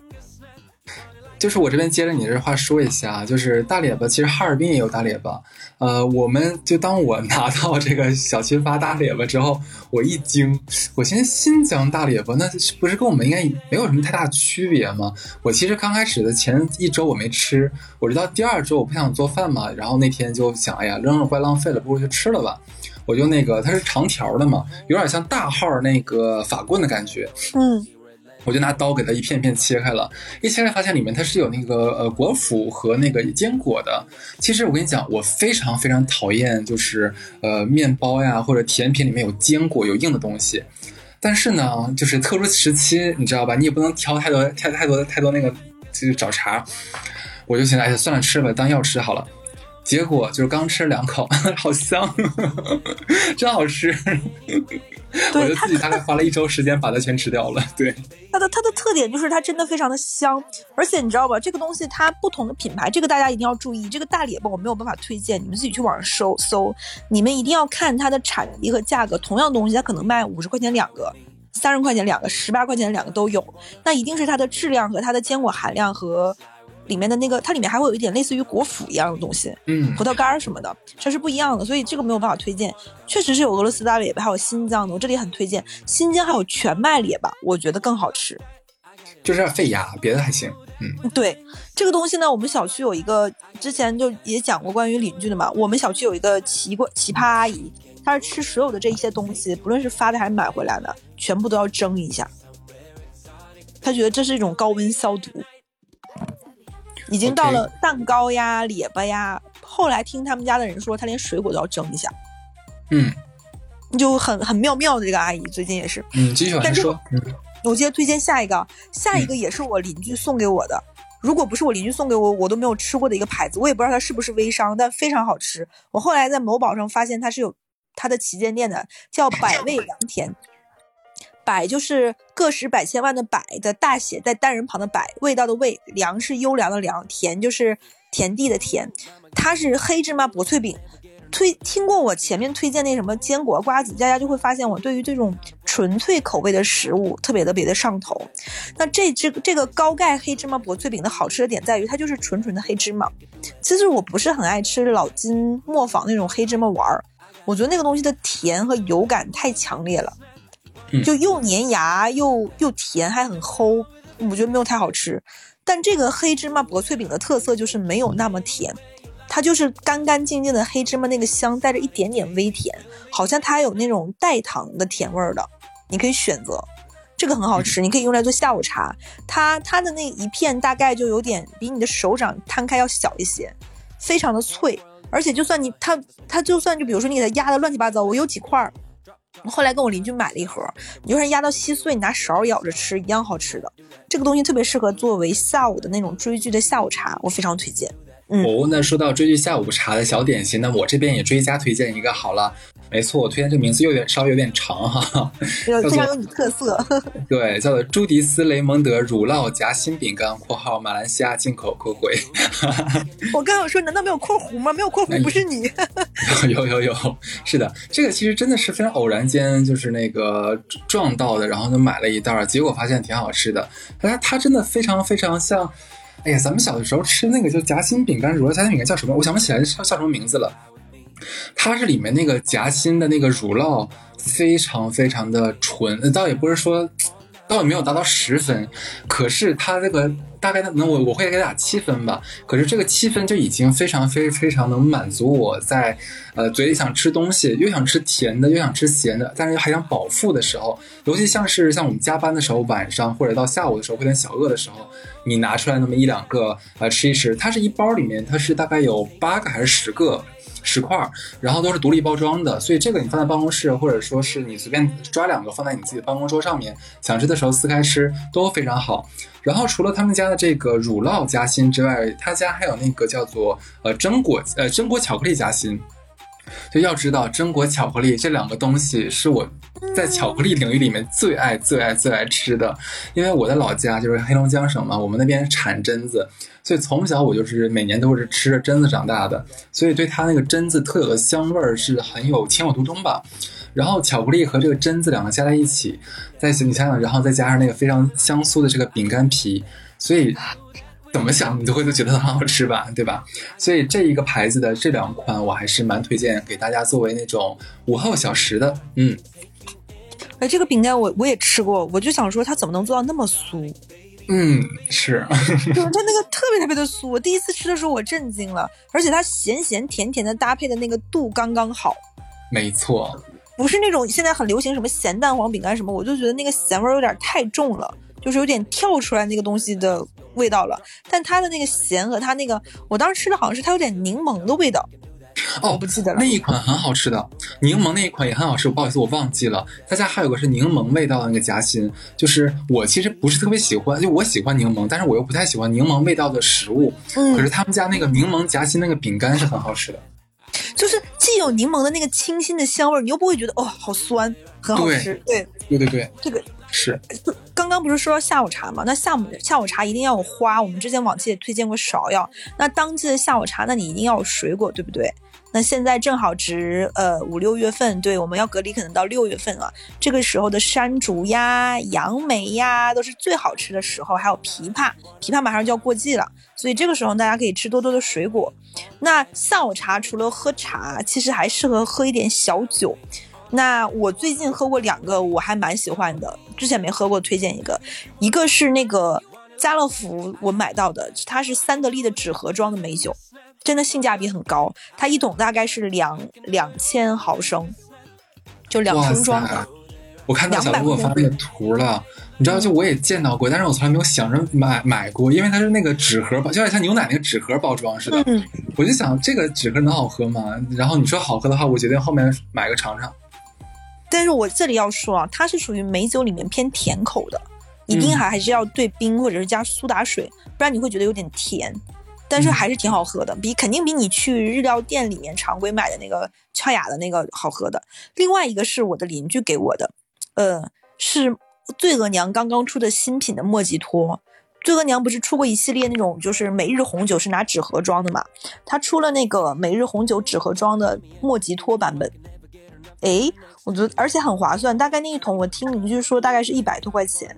就是我这边接着你这话说一下，就是大列巴，其实哈尔滨也有大列巴。呃，我们就当我拿到这个小区发大列巴之后，我一惊，我寻思新疆大列巴，那不是跟我们应该没有什么太大区别吗？我其实刚开始的前一周我没吃，我直到第二周我不想做饭嘛，然后那天就想，哎呀，扔了怪浪费了，不如就吃了吧。我就那个它是长条的嘛，有点像大号那个法棍的感觉，嗯。我就拿刀给它一片一片切开了，一切开发现里面它是有那个呃果脯和那个坚果的。其实我跟你讲，我非常非常讨厌就是呃面包呀或者甜品里面有坚果有硬的东西。但是呢，就是特殊时期，你知道吧？你也不能挑太多太太多太多那个就是找茬。我就想，哎，算了，吃吧，当药吃好了。结果就是刚吃了两口，好香，真好吃。我就自己大概花了一周时间把它全吃掉了。对，它的它的特点就是它真的非常的香，而且你知道吧，这个东西它不同的品牌，这个大家一定要注意。这个大列巴我没有办法推荐，你们自己去网上搜搜。你们一定要看它的产地和价格，同样东西它可能卖五十块钱两个，三十块钱两个，十八块钱两个都有。那一定是它的质量和它的坚果含量和。里面的那个，它里面还会有一点类似于果脯一样的东西，嗯，葡萄干什么的，这是不一样的，所以这个没有办法推荐。确实是有俄罗斯大列巴，还有新疆的，我这里很推荐。新疆还有全麦列巴，我觉得更好吃，就是费牙，别的还行。嗯，对，这个东西呢，我们小区有一个，之前就也讲过关于邻居的嘛。我们小区有一个奇怪奇葩阿姨，她是吃所有的这一些东西，不论是发的还是买回来的，全部都要蒸一下。她觉得这是一种高温消毒。已经到了蛋糕呀、列巴呀。后来听他们家的人说，他连水果都要蒸一下。嗯，就很很妙妙的这个阿姨，最近也是。嗯，继续往下说。我接着推荐下一个，下一个也是我邻居送给我的。如果不是我邻居送给我，我都没有吃过的一个牌子。我也不知道它是不是微商，但非常好吃。我后来在某宝上发现它是有它的旗舰店的，叫百味良田。百就是个十百千万的百的大写在单人旁的百，味道的味，良是优良的良，田就是田地的田。它是黑芝麻薄脆饼，推听过我前面推荐那什么坚果瓜子，大家就会发现我对于这种纯粹口味的食物特别特别的上头。那这只这个高钙黑芝麻薄脆饼的好吃的点在于它就是纯纯的黑芝麻。其实我不是很爱吃老金磨坊那种黑芝麻丸儿，我觉得那个东西的甜和油感太强烈了。就又粘牙又又甜，还很齁，我觉得没有太好吃。但这个黑芝麻薄脆饼的特色就是没有那么甜，它就是干干净净的黑芝麻那个香，带着一点点微甜，好像它有那种代糖的甜味儿的。你可以选择，这个很好吃，你可以用来做下午茶。它它的那一片大概就有点比你的手掌摊开要小一些，非常的脆，而且就算你它它就算就比如说你给它压的乱七八糟，我有几块儿。我后来跟我邻居买了一盒，你就算压到稀碎，你拿勺舀着吃一样好吃的。这个东西特别适合作为下午的那种追剧的下午茶，我非常推荐。哦，那说到追剧下午茶的小点心，那我这边也追加推荐一个好了。没错，我推荐这个名字有点稍微有点长哈，非常有你特色。对，叫做朱迪斯雷蒙德乳酪夹心饼干（括号马来西亚进口 ）括回。我刚刚说，难道没有括弧吗？没有括弧不是你？有有有，是的，这个其实真的是非常偶然间，就是那个撞到的，然后就买了一袋，结果发现挺好吃的。它它真的非常非常像，哎呀，咱们小的时候吃那个就夹心饼干，乳酪夹心饼干叫什么？我想不起来叫叫什么名字了。它是里面那个夹心的那个乳酪非常非常的纯，倒也不是说。倒也没有达到十分，可是它这个大概能我我会给打七分吧。可是这个七分就已经非常非非常能满足我在，呃嘴里想吃东西，又想吃甜的，又想吃咸的，但是还想饱腹的时候，尤其像是像我们加班的时候，晚上或者到下午的时候，有点小饿的时候，你拿出来那么一两个呃吃一吃，它是一包里面它是大概有八个还是十个。十块，然后都是独立包装的，所以这个你放在办公室，或者说是你随便抓两个放在你自己的办公桌上面，想吃的时候撕开吃都非常好。然后除了他们家的这个乳酪夹心之外，他家还有那个叫做呃榛果呃榛果巧克力夹心。就要知道，榛果巧克力这两个东西是我在巧克力领域里面最爱、最爱、最爱吃的。因为我的老家就是黑龙江省嘛，我们那边产榛子，所以从小我就是每年都是吃着榛子长大的，所以对它那个榛子特有的香味儿是很有情有独钟吧。然后巧克力和这个榛子两个加在一起，再你想想，然后再加上那个非常香酥的这个饼干皮，所以。怎么想你都会都觉得很好吃吧，对吧？所以这一个牌子的这两款我还是蛮推荐给大家作为那种午后小食的。嗯，哎，这个饼干我我也吃过，我就想说它怎么能做到那么酥？嗯，是，就是它那个特别特别的酥。我第一次吃的时候我震惊了，而且它咸咸甜甜的搭配的那个度刚刚好。没错，不是那种现在很流行什么咸蛋黄饼干什么，我就觉得那个咸味有点太重了，就是有点跳出来那个东西的。味道了，但它的那个咸和它那个，我当时吃的好像是它有点柠檬的味道，哦，我不记得了。那一款很好吃的，柠檬那一款也很好吃。不好意思，我忘记了。他家还有个是柠檬味道的那个夹心，就是我其实不是特别喜欢，就我喜欢柠檬，但是我又不太喜欢柠檬味道的食物。嗯，可是他们家那个柠檬夹心那个饼干是很好吃的，就是既有柠檬的那个清新的香味，你又不会觉得哦好酸，很好吃。对，对对对，这个。是，刚刚不是说下午茶吗？那下午下午茶一定要有花。我们之前往期也推荐过芍药。那当季的下午茶，那你一定要有水果，对不对？那现在正好值呃五六月份，对，我们要隔离可能到六月份了。这个时候的山竹呀、杨梅呀，都是最好吃的时候。还有枇杷，枇杷马上就要过季了，所以这个时候大家可以吃多多的水果。那下午茶除了喝茶，其实还适合喝一点小酒。那我最近喝过两个，我还蛮喜欢的。之前没喝过，推荐一个，一个是那个家乐福我买到的，它是三得利的纸盒装的美酒，真的性价比很高。它一桶大概是两两千毫升，就两升装的。我看到小给我发那个图了，你知道，就我也见到过，但是我从来没有想着买买过，因为它是那个纸盒包，就有点像牛奶那个纸盒包装似的。我就想这个纸盒能好喝吗？然后你说好喝的话，我决定后面买个尝尝。但是我这里要说啊，它是属于美酒里面偏甜口的，一定还还是要兑冰或者是加苏打水，不然你会觉得有点甜。但是还是挺好喝的，比肯定比你去日料店里面常规买的那个俏雅的那个好喝的。另外一个是我的邻居给我的，呃，是醉额娘刚刚出的新品的莫吉托。醉额娘不是出过一系列那种就是每日红酒是拿纸盒装的嘛？它出了那个每日红酒纸盒装的莫吉托版本。哎，我觉得而且很划算，大概那一桶我听邻居说大概是一百多块钱，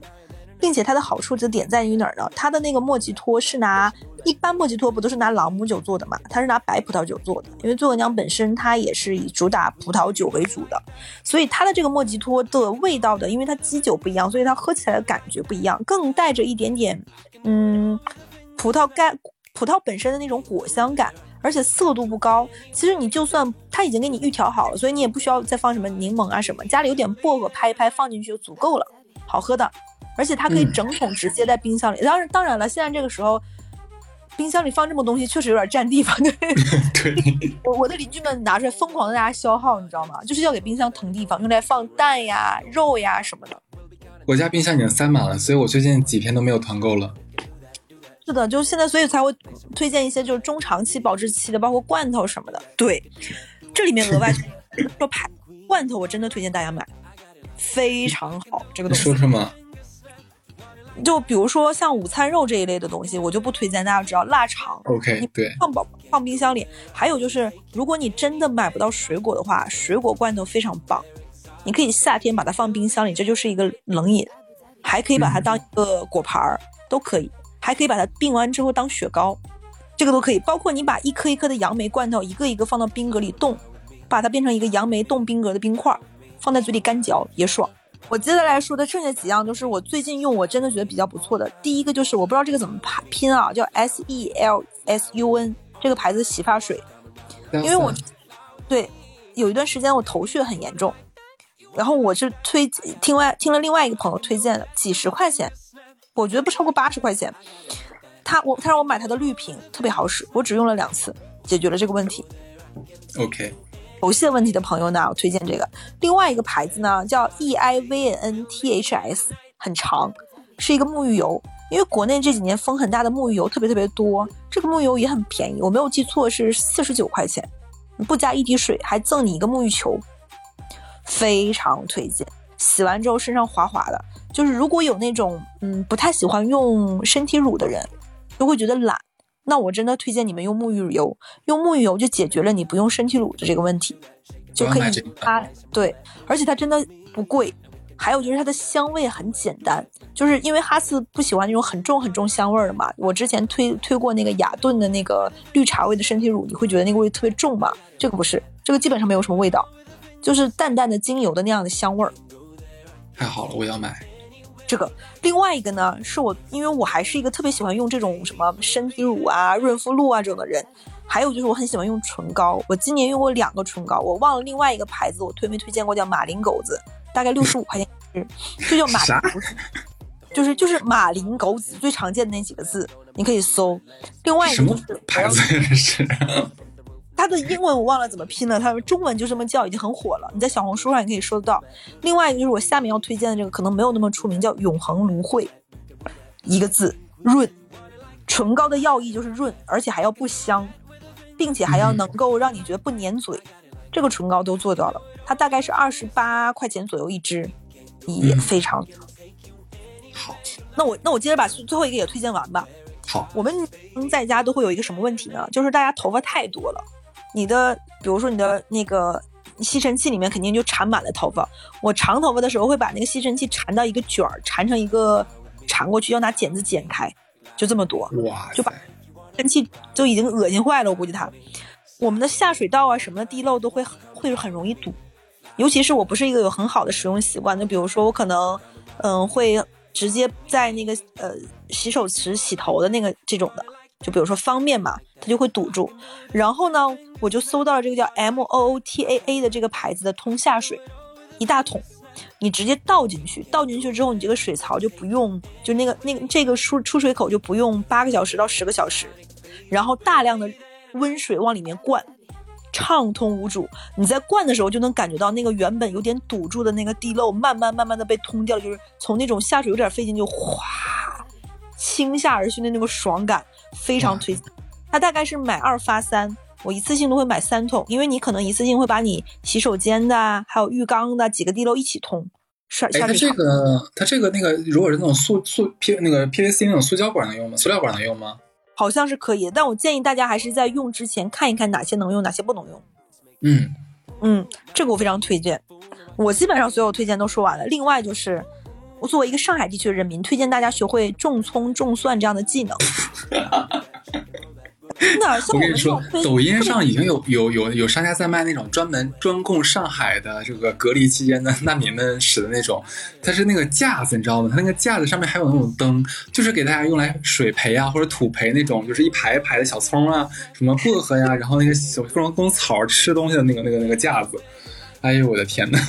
并且它的好处就点在于哪儿呢？它的那个莫吉托是拿一般莫吉托不都是拿朗姆酒做的嘛？它是拿白葡萄酒做的，因为醉额娘本身它也是以主打葡萄酒为主的，所以它的这个莫吉托的味道的，因为它基酒不一样，所以它喝起来的感觉不一样，更带着一点点嗯葡萄干葡萄本身的那种果香感。而且色度不高，其实你就算它已经给你预调好了，所以你也不需要再放什么柠檬啊什么，家里有点薄荷拍一拍放进去就足够了，好喝的。而且它可以整桶直接在冰箱里，当然当然了，现在这个时候冰箱里放这么东西确实有点占地方，对。对。我我的邻居们拿出来疯狂的大家消耗，你知道吗？就是要给冰箱腾地方，用来放蛋呀、肉呀什么的。我家冰箱已经塞满了，所以我最近几天都没有团购了。是的，就现在，所以才会推荐一些就是中长期保质期的，包括罐头什么的。对，这里面额外 说排罐头，我真的推荐大家买，非常好。这个东西说什么？就比如说像午餐肉这一类的东西，我就不推荐大家知道腊肠。OK，对，放保放冰箱里。还有就是，如果你真的买不到水果的话，水果罐头非常棒，你可以夏天把它放冰箱里，这就是一个冷饮，还可以把它当一个果盘儿，都可以。还可以把它冰完之后当雪糕，这个都可以。包括你把一颗一颗的杨梅罐头一个一个放到冰格里冻，把它变成一个杨梅冻冰格的冰块，放在嘴里干嚼也爽。我接下来说的剩下几样都是我最近用，我真的觉得比较不错的。第一个就是我不知道这个怎么拼啊，叫 S E L S U N 这个牌子洗发水，因为我对有一段时间我头屑很严重，然后我是推听外听了另外一个朋友推荐的，几十块钱，我觉得不超过八十块钱。他我他让我买他的绿瓶，特别好使，我只用了两次，解决了这个问题。OK。头屑问题的朋友呢，我推荐这个。另外一个牌子呢，叫 E I V N N T H S，很长，是一个沐浴油。因为国内这几年风很大的沐浴油特别特别多，这个沐浴油也很便宜，我没有记错是四十九块钱，不加一滴水还赠你一个沐浴球，非常推荐。洗完之后身上滑滑的，就是如果有那种嗯不太喜欢用身体乳的人，就会觉得懒。那我真的推荐你们用沐浴油，用沐浴油就解决了你不用身体乳的这个问题，就可以它对，而且它真的不贵。还有就是它的香味很简单，就是因为哈斯不喜欢那种很重很重香味的嘛。我之前推推过那个雅顿的那个绿茶味的身体乳，你会觉得那个味特别重嘛？这个不是，这个基本上没有什么味道，就是淡淡的精油的那样的香味儿。太好了，我要买。这个另外一个呢，是我因为我还是一个特别喜欢用这种什么身体乳啊、润肤露啊这种的人，还有就是我很喜欢用唇膏。我今年用过两个唇膏，我忘了另外一个牌子，我推没推荐过？叫马林狗子，大概六十五块钱一支，就叫马，就是就是马林狗子最常见的那几个字，你可以搜。另外一个就是牌子是。它的英文我忘了怎么拼了，它中文就这么叫，已经很火了。你在小红书上也可以搜得到。另外一个就是我下面要推荐的这个，可能没有那么出名，叫永恒芦荟，一个字润，唇膏的要义就是润，而且还要不香，并且还要能够让你觉得不粘嘴，这个唇膏都做到了。它大概是二十八块钱左右一支，也非常好。那我那我接着把最后一个也推荐完吧。好，我们在家都会有一个什么问题呢？就是大家头发太多了。你的，比如说你的那个吸尘器里面肯定就缠满了头发。我长头发的时候会把那个吸尘器缠到一个卷儿，缠成一个缠过去，要拿剪子剪开，就这么多。哇！就把吸尘器就已经恶心坏了，我估计它。我们的下水道啊什么的地漏都会会很容易堵，尤其是我不是一个有很好的使用习惯，就比如说我可能嗯会直接在那个呃洗手池洗头的那个这种的。就比如说方便嘛，它就会堵住。然后呢，我就搜到了这个叫 M O O T A A 的这个牌子的通下水，一大桶，你直接倒进去，倒进去之后，你这个水槽就不用，就那个那个这个出出水口就不用八个小时到十个小时，然后大量的温水往里面灌，畅通无阻。你在灌的时候就能感觉到那个原本有点堵住的那个地漏，慢慢慢慢的被通掉，就是从那种下水有点费劲就哗倾下而去的那个爽感。非常推荐，它大概是买二发三，我一次性都会买三桶，因为你可能一次性会把你洗手间的还有浴缸的几个地漏一起通。是，哎，它这个它这个那个，如果是那种塑塑 P 那个 PVC 那种塑胶管能用吗？塑料管能用吗？好像是可以，但我建议大家还是在用之前看一看哪些能用，哪些不能用。嗯嗯，这个我非常推荐。我基本上所有推荐都说完了。另外就是。我作为一个上海地区的人民，推荐大家学会种葱种蒜这样的技能。真的，我跟你说，抖音上已经有有有有商家在卖那种专门专供上海的这个隔离期间的难民们使的那种，它是那个架子，你知道吗？它那个架子上面还有那种灯，就是给大家用来水培啊或者土培那种，就是一排一排的小葱啊，什么薄荷呀，然后那个小各种各种草吃东西的那个那个那个架子。哎呦我的天呐！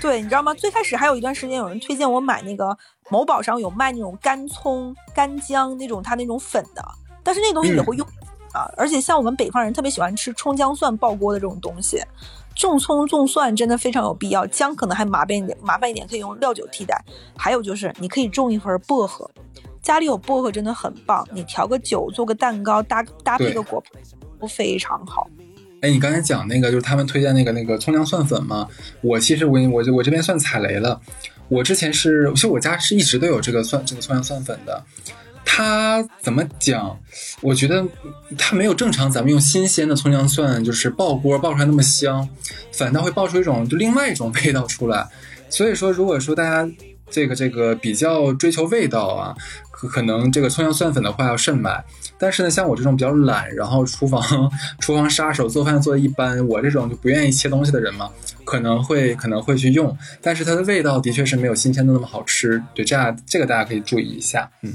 对，你知道吗？最开始还有一段时间，有人推荐我买那个某宝上有卖那种干葱、干姜那种，它那种粉的，但是那东西也会用啊。而且像我们北方人特别喜欢吃葱姜蒜爆锅的这种东西，种葱种蒜真的非常有必要。姜可能还麻烦一点，麻烦一点可以用料酒替代。还有就是你可以种一盆薄荷，家里有薄荷真的很棒，你调个酒做个蛋糕搭搭配个果盘都非常好。哎，你刚才讲那个就是他们推荐那个那个葱姜蒜粉嘛？我其实我我我这边算踩雷了。我之前是，其实我家是一直都有这个蒜这个葱姜蒜粉的。它怎么讲？我觉得它没有正常咱们用新鲜的葱姜蒜就是爆锅爆出来那么香，反倒会爆出一种就另外一种味道出来。所以说，如果说大家这个这个比较追求味道啊，可可能这个葱姜蒜粉的话要慎买。但是呢，像我这种比较懒，然后厨房厨房杀手，做饭做的一般，我这种就不愿意切东西的人嘛，可能会可能会去用，但是它的味道的确是没有新鲜的那么好吃。对，这样这个大家可以注意一下。嗯。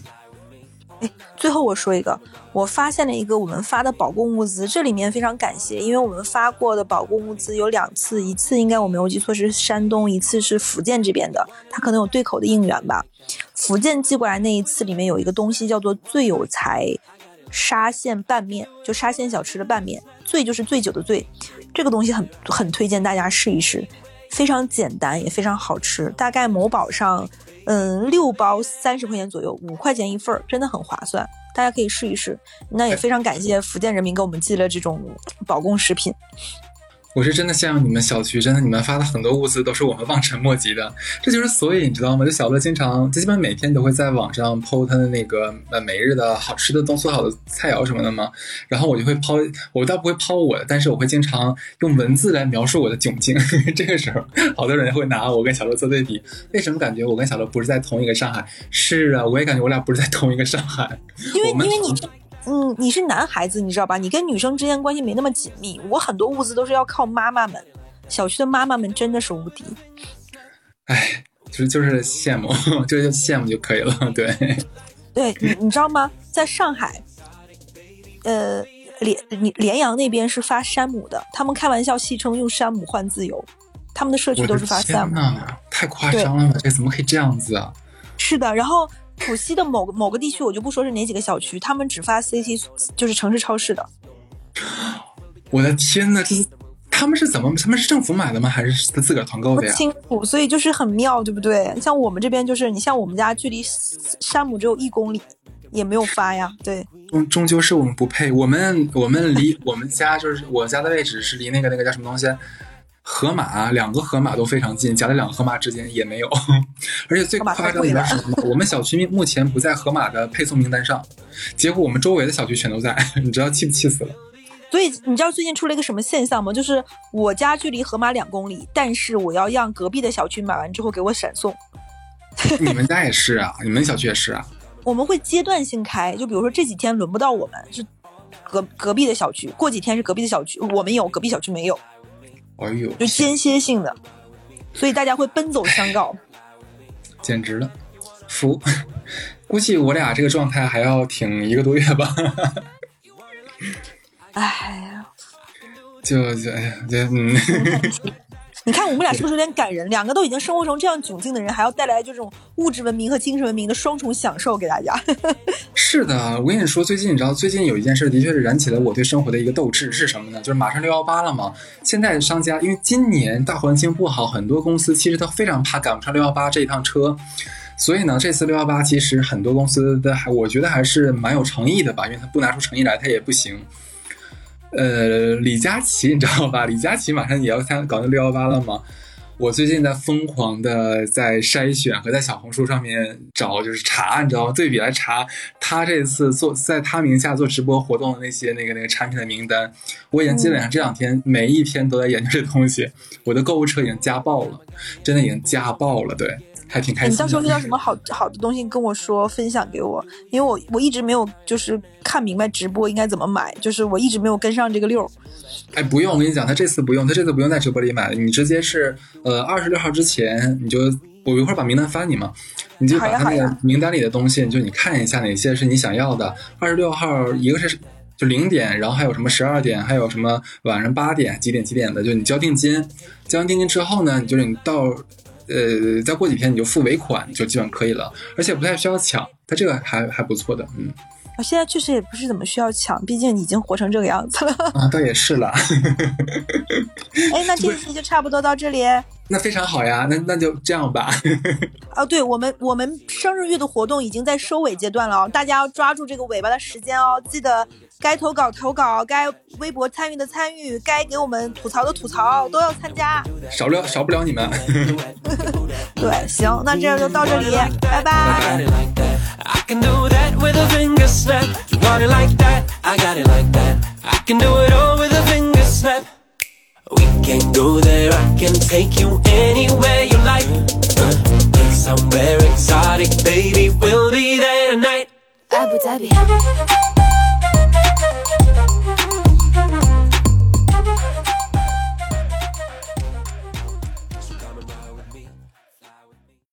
最后我说一个，我发现了一个我们发的保供物资，这里面非常感谢，因为我们发过的保供物资有两次，一次应该我没有记错是山东，一次是福建这边的，它可能有对口的应援吧。福建寄过来那一次里面有一个东西叫做最有才沙县拌面，就沙县小吃的拌面，醉就是醉酒的醉，这个东西很很推荐大家试一试，非常简单也非常好吃，大概某宝上。嗯，六包三十块钱左右，五块钱一份儿，真的很划算，大家可以试一试。那也非常感谢福建人民给我们寄了这种保供食品。我是真的羡慕你们小区，真的你们发的很多物资都是我们望尘莫及的。这就是所以你知道吗？就小乐经常，基本每天都会在网上剖他的那个呃每日的好吃的、都做好的菜肴什么的嘛。然后我就会抛，我倒不会抛我的，但是我会经常用文字来描述我的窘境。这个时候，好多人会拿我跟小乐做对比。为什么感觉我跟小乐不是在同一个上海？是啊，我也感觉我俩不是在同一个上海。因为因为你。嗯，你是男孩子，你知道吧？你跟女生之间关系没那么紧密。我很多物资都是要靠妈妈们，小区的妈妈们真的是无敌。哎，就是就是羡慕，就是羡慕就可以了。对，对你你知道吗？在上海，呃，连你连阳那边是发山姆的，他们开玩笑戏称用山姆换自由，他们的社区都是发山姆。太夸张了吧？这怎么可以这样子啊？是的，然后。浦西的某个某个地区，我就不说是哪几个小区，他们只发 CT，就是城市超市的。我的天呐，这是他们是怎么？他们是政府买的吗？还是他自个儿团购的呀？不清楚，所以就是很妙，对不对？像我们这边就是，你像我们家距离山姆只有一公里，也没有发呀。对，终终究是我们不配。我们我们离我们家就是我家的位置是离那个那个叫什么东西？河马两个河马都非常近，夹在两个河马之间也没有，而且最夸张的是什么？我们小区目前不在河马的配送名单上，结果我们周围的小区全都在，你知道气不气死了？所以你知道最近出了一个什么现象吗？就是我家距离河马两公里，但是我要让隔壁的小区买完之后给我闪送。你们家也是啊？你们小区也是啊？我们会阶段性开，就比如说这几天轮不到我们，是隔隔壁的小区，过几天是隔壁的小区，我们有，隔壁小区没有。哎呦，就间歇性的，所以大家会奔走相告，简直了，服！估计我俩这个状态还要挺一个多月吧。哎呀，就就哎呀，就嗯。你看我们俩是不是有点感人？两个都已经生活成这样窘境的人，还要带来这种物质文明和精神文明的双重享受给大家。是的，我跟你说，最近你知道，最近有一件事的确是燃起了我对生活的一个斗志，是什么呢？就是马上六幺八了嘛。现在商家因为今年大环境不好，很多公司其实都非常怕赶不上六幺八这一趟车，所以呢，这次六幺八其实很多公司的还我觉得还是蛮有诚意的吧，因为他不拿出诚意来，他也不行。呃，李佳琦你知道吧？李佳琦马上也要参搞那六幺八了嘛。我最近在疯狂的在筛选和在小红书上面找，就是查，你知道吗？对比来查他这次做在他名下做直播活动的那些那个那个产品的名单。我已经基本上这两天每一天都在研究这东西，我的购物车已经加爆了，真的已经加爆了，对。还挺开心。你到时候遇到什么好好的东西跟我说，分享给我，因为我我一直没有就是看明白直播应该怎么买，就是我一直没有跟上这个溜。哎，不用，我跟你讲，他这次不用，他这次不用在直播里买了，你直接是呃二十六号之前，你就我一会儿把名单发你嘛，你就把他那个名单里的东西，就你看一下哪些是你想要的。二十六号一个是就零点，然后还有什么十二点，还有什么晚上八点几点几点的，就你交定金，交完定金之后呢，你就是你到。呃，再过几天你就付尾款就基本可以了，而且不太需要抢，它这个还还不错的，嗯。我现在确实也不是怎么需要抢，毕竟已经活成这个样子了。啊，倒也是了。哎，那这一期就差不多到这里。那非常好呀，那那就这样吧。啊，对我们我们生日月的活动已经在收尾阶段了哦，大家要抓住这个尾巴的时间哦，记得该投稿投稿，该微博参与的参与，该给我们吐槽的吐槽都要参加。少不了少不了你们。对，行，那这样就到这里，拜拜。We can go there, I can take you anywhere you like. Uh, somewhere exotic, baby, we'll be there tonight. Abu Dhabi.